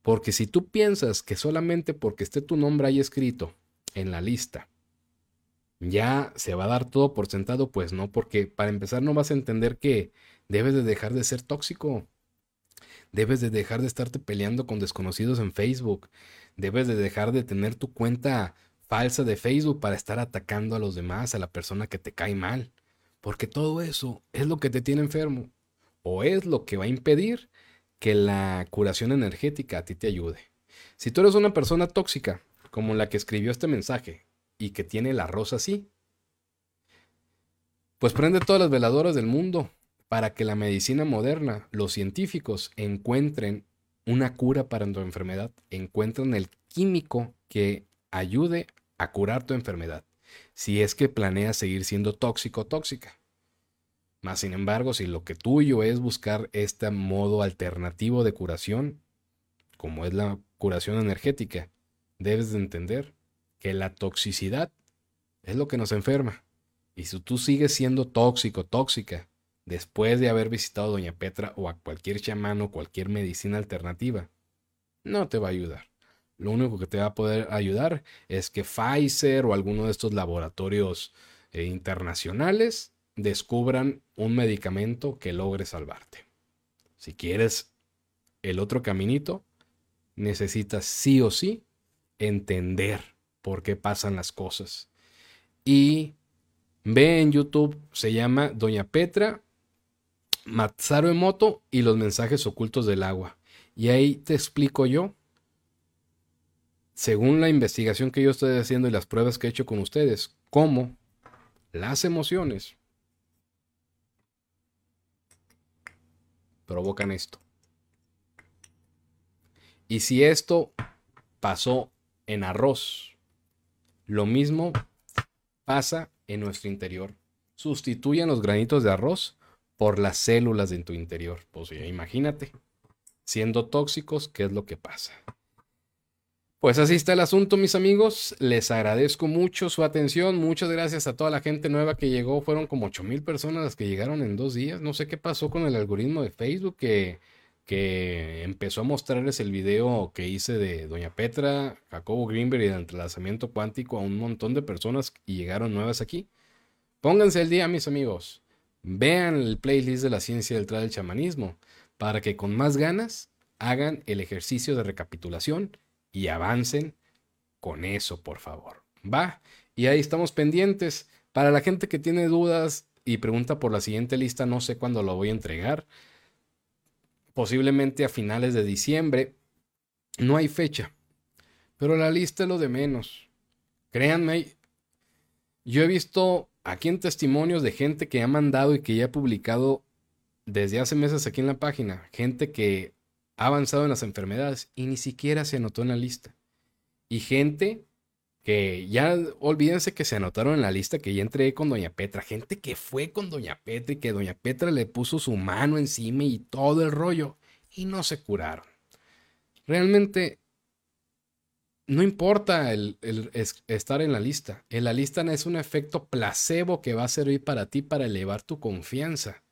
Porque si tú piensas que solamente porque esté tu nombre ahí escrito en la lista, ya se va a dar todo por sentado, pues no, porque para empezar no vas a entender que debes de dejar de ser tóxico. Debes de dejar de estarte peleando con desconocidos en Facebook. Debes de dejar de tener tu cuenta falsa de Facebook para estar atacando a los demás, a la persona que te cae mal. Porque todo eso es lo que te tiene enfermo. O es lo que va a impedir que la curación energética a ti te ayude. Si tú eres una persona tóxica, como la que escribió este mensaje, y que tiene la rosa así. Pues prende todas las veladoras del mundo para que la medicina moderna, los científicos encuentren una cura para tu enfermedad, encuentren el químico que ayude a curar tu enfermedad, si es que planeas seguir siendo tóxico o tóxica. Más sin embargo, si lo que tuyo es buscar este modo alternativo de curación, como es la curación energética, debes de entender que la toxicidad es lo que nos enferma. Y si tú sigues siendo tóxico, tóxica, después de haber visitado a Doña Petra o a cualquier chamán o cualquier medicina alternativa, no te va a ayudar. Lo único que te va a poder ayudar es que Pfizer o alguno de estos laboratorios eh, internacionales descubran un medicamento que logre salvarte. Si quieres el otro caminito, necesitas sí o sí entender por qué pasan las cosas. Y ve en YouTube, se llama Doña Petra, Matsaro Emoto y los mensajes ocultos del agua. Y ahí te explico yo, según la investigación que yo estoy haciendo y las pruebas que he hecho con ustedes, cómo las emociones provocan esto. Y si esto pasó en arroz, lo mismo pasa en nuestro interior. Sustituyen los granitos de arroz por las células de tu interior. Pues imagínate, siendo tóxicos, ¿qué es lo que pasa? Pues así está el asunto, mis amigos. Les agradezco mucho su atención. Muchas gracias a toda la gente nueva que llegó. Fueron como 8 mil personas las que llegaron en dos días. No sé qué pasó con el algoritmo de Facebook que que empezó a mostrarles el video que hice de Doña Petra, Jacobo Greenberg y el entrelazamiento cuántico a un montón de personas y llegaron nuevas aquí. Pónganse el día, mis amigos. Vean el playlist de la ciencia detrás del chamanismo para que con más ganas hagan el ejercicio de recapitulación y avancen con eso, por favor. Va. Y ahí estamos pendientes. Para la gente que tiene dudas y pregunta por la siguiente lista, no sé cuándo lo voy a entregar posiblemente a finales de diciembre. No hay fecha, pero la lista es lo de menos. Créanme, yo he visto aquí en testimonios de gente que ha mandado y que ya ha publicado desde hace meses aquí en la página, gente que ha avanzado en las enfermedades y ni siquiera se anotó en la lista. Y gente que ya olvídense que se anotaron en la lista que ya entregué con Doña Petra, gente que fue con Doña Petra y que Doña Petra le puso su mano encima y todo el rollo y no se curaron. Realmente no importa el, estar en la lista. En la lista es un efecto placebo que va a servir para ti para elevar tu confianza.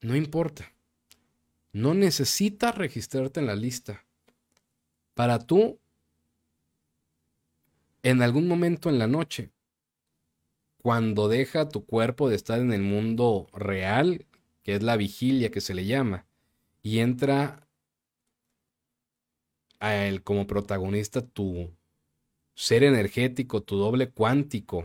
No importa. No necesitas registrarte en la lista. Para tú en algún momento en la noche, cuando deja tu cuerpo de estar en el mundo real, que es la vigilia que se le llama, y entra a él como protagonista tu ser energético, tu doble cuántico,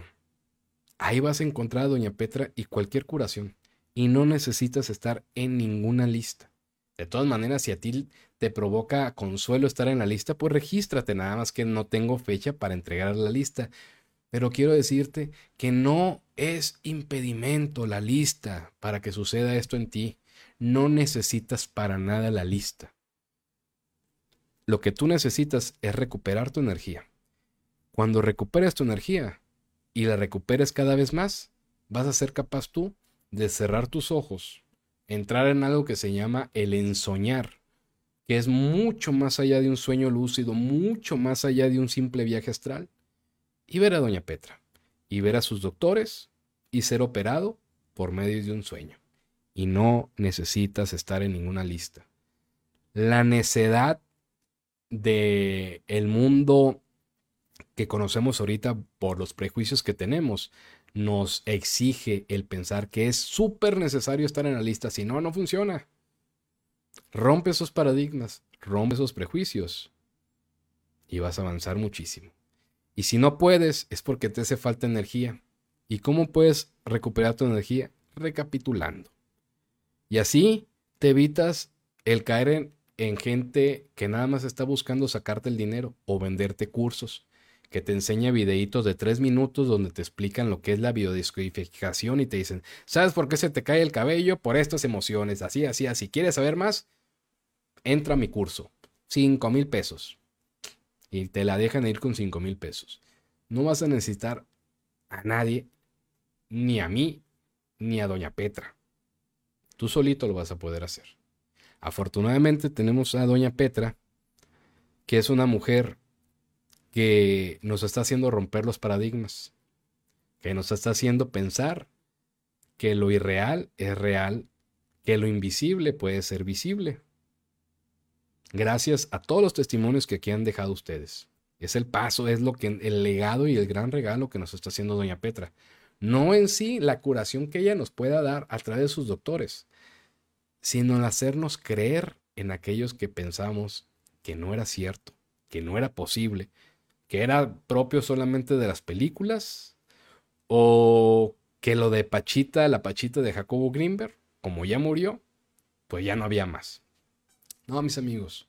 ahí vas a encontrar a Doña Petra y cualquier curación. Y no necesitas estar en ninguna lista. De todas maneras, si a ti te provoca consuelo estar en la lista, pues regístrate, nada más que no tengo fecha para entregar la lista. Pero quiero decirte que no es impedimento la lista para que suceda esto en ti. No necesitas para nada la lista. Lo que tú necesitas es recuperar tu energía. Cuando recuperes tu energía y la recuperes cada vez más, vas a ser capaz tú de cerrar tus ojos entrar en algo que se llama el ensoñar, que es mucho más allá de un sueño lúcido, mucho más allá de un simple viaje astral, y ver a Doña Petra, y ver a sus doctores, y ser operado por medio de un sueño. Y no necesitas estar en ninguna lista. La necedad de el mundo que conocemos ahorita por los prejuicios que tenemos nos exige el pensar que es súper necesario estar en la lista, si no, no funciona. Rompe esos paradigmas, rompe esos prejuicios y vas a avanzar muchísimo. Y si no puedes, es porque te hace falta energía. ¿Y cómo puedes recuperar tu energía? Recapitulando. Y así te evitas el caer en, en gente que nada más está buscando sacarte el dinero o venderte cursos que te enseña videitos de tres minutos donde te explican lo que es la biodescodificación y te dicen, ¿sabes por qué se te cae el cabello? Por estas emociones, así, así, así. ¿Quieres saber más? Entra a mi curso. Cinco mil pesos. Y te la dejan ir con cinco mil pesos. No vas a necesitar a nadie, ni a mí, ni a Doña Petra. Tú solito lo vas a poder hacer. Afortunadamente tenemos a Doña Petra, que es una mujer que nos está haciendo romper los paradigmas, que nos está haciendo pensar que lo irreal es real, que lo invisible puede ser visible. Gracias a todos los testimonios que aquí han dejado ustedes. Es el paso, es lo que el legado y el gran regalo que nos está haciendo doña Petra. No en sí la curación que ella nos pueda dar a través de sus doctores, sino en hacernos creer en aquellos que pensamos que no era cierto, que no era posible, que era propio solamente de las películas, o que lo de Pachita, la Pachita de Jacobo Greenberg, como ya murió, pues ya no había más. No, mis amigos.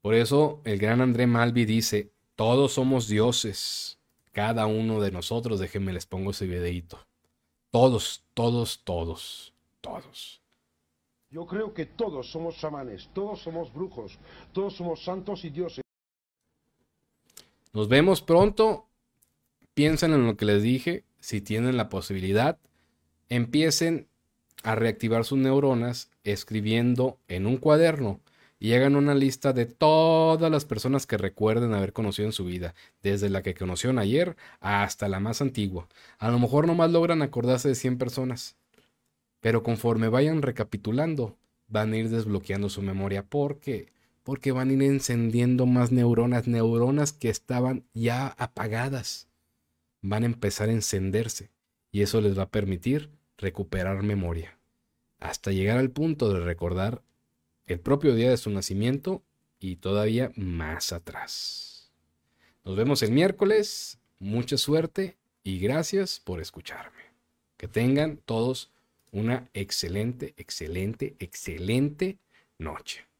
Por eso el gran André Malvi dice, todos somos dioses, cada uno de nosotros, déjenme les pongo ese videito. Todos, todos, todos, todos. Yo creo que todos somos chamanes, todos somos brujos, todos somos santos y dioses. Nos vemos pronto. Piensen en lo que les dije. Si tienen la posibilidad, empiecen a reactivar sus neuronas escribiendo en un cuaderno y hagan una lista de todas las personas que recuerden haber conocido en su vida, desde la que conocieron ayer hasta la más antigua. A lo mejor nomás logran acordarse de 100 personas, pero conforme vayan recapitulando, van a ir desbloqueando su memoria porque porque van a ir encendiendo más neuronas, neuronas que estaban ya apagadas. Van a empezar a encenderse y eso les va a permitir recuperar memoria, hasta llegar al punto de recordar el propio día de su nacimiento y todavía más atrás. Nos vemos el miércoles, mucha suerte y gracias por escucharme. Que tengan todos una excelente, excelente, excelente noche.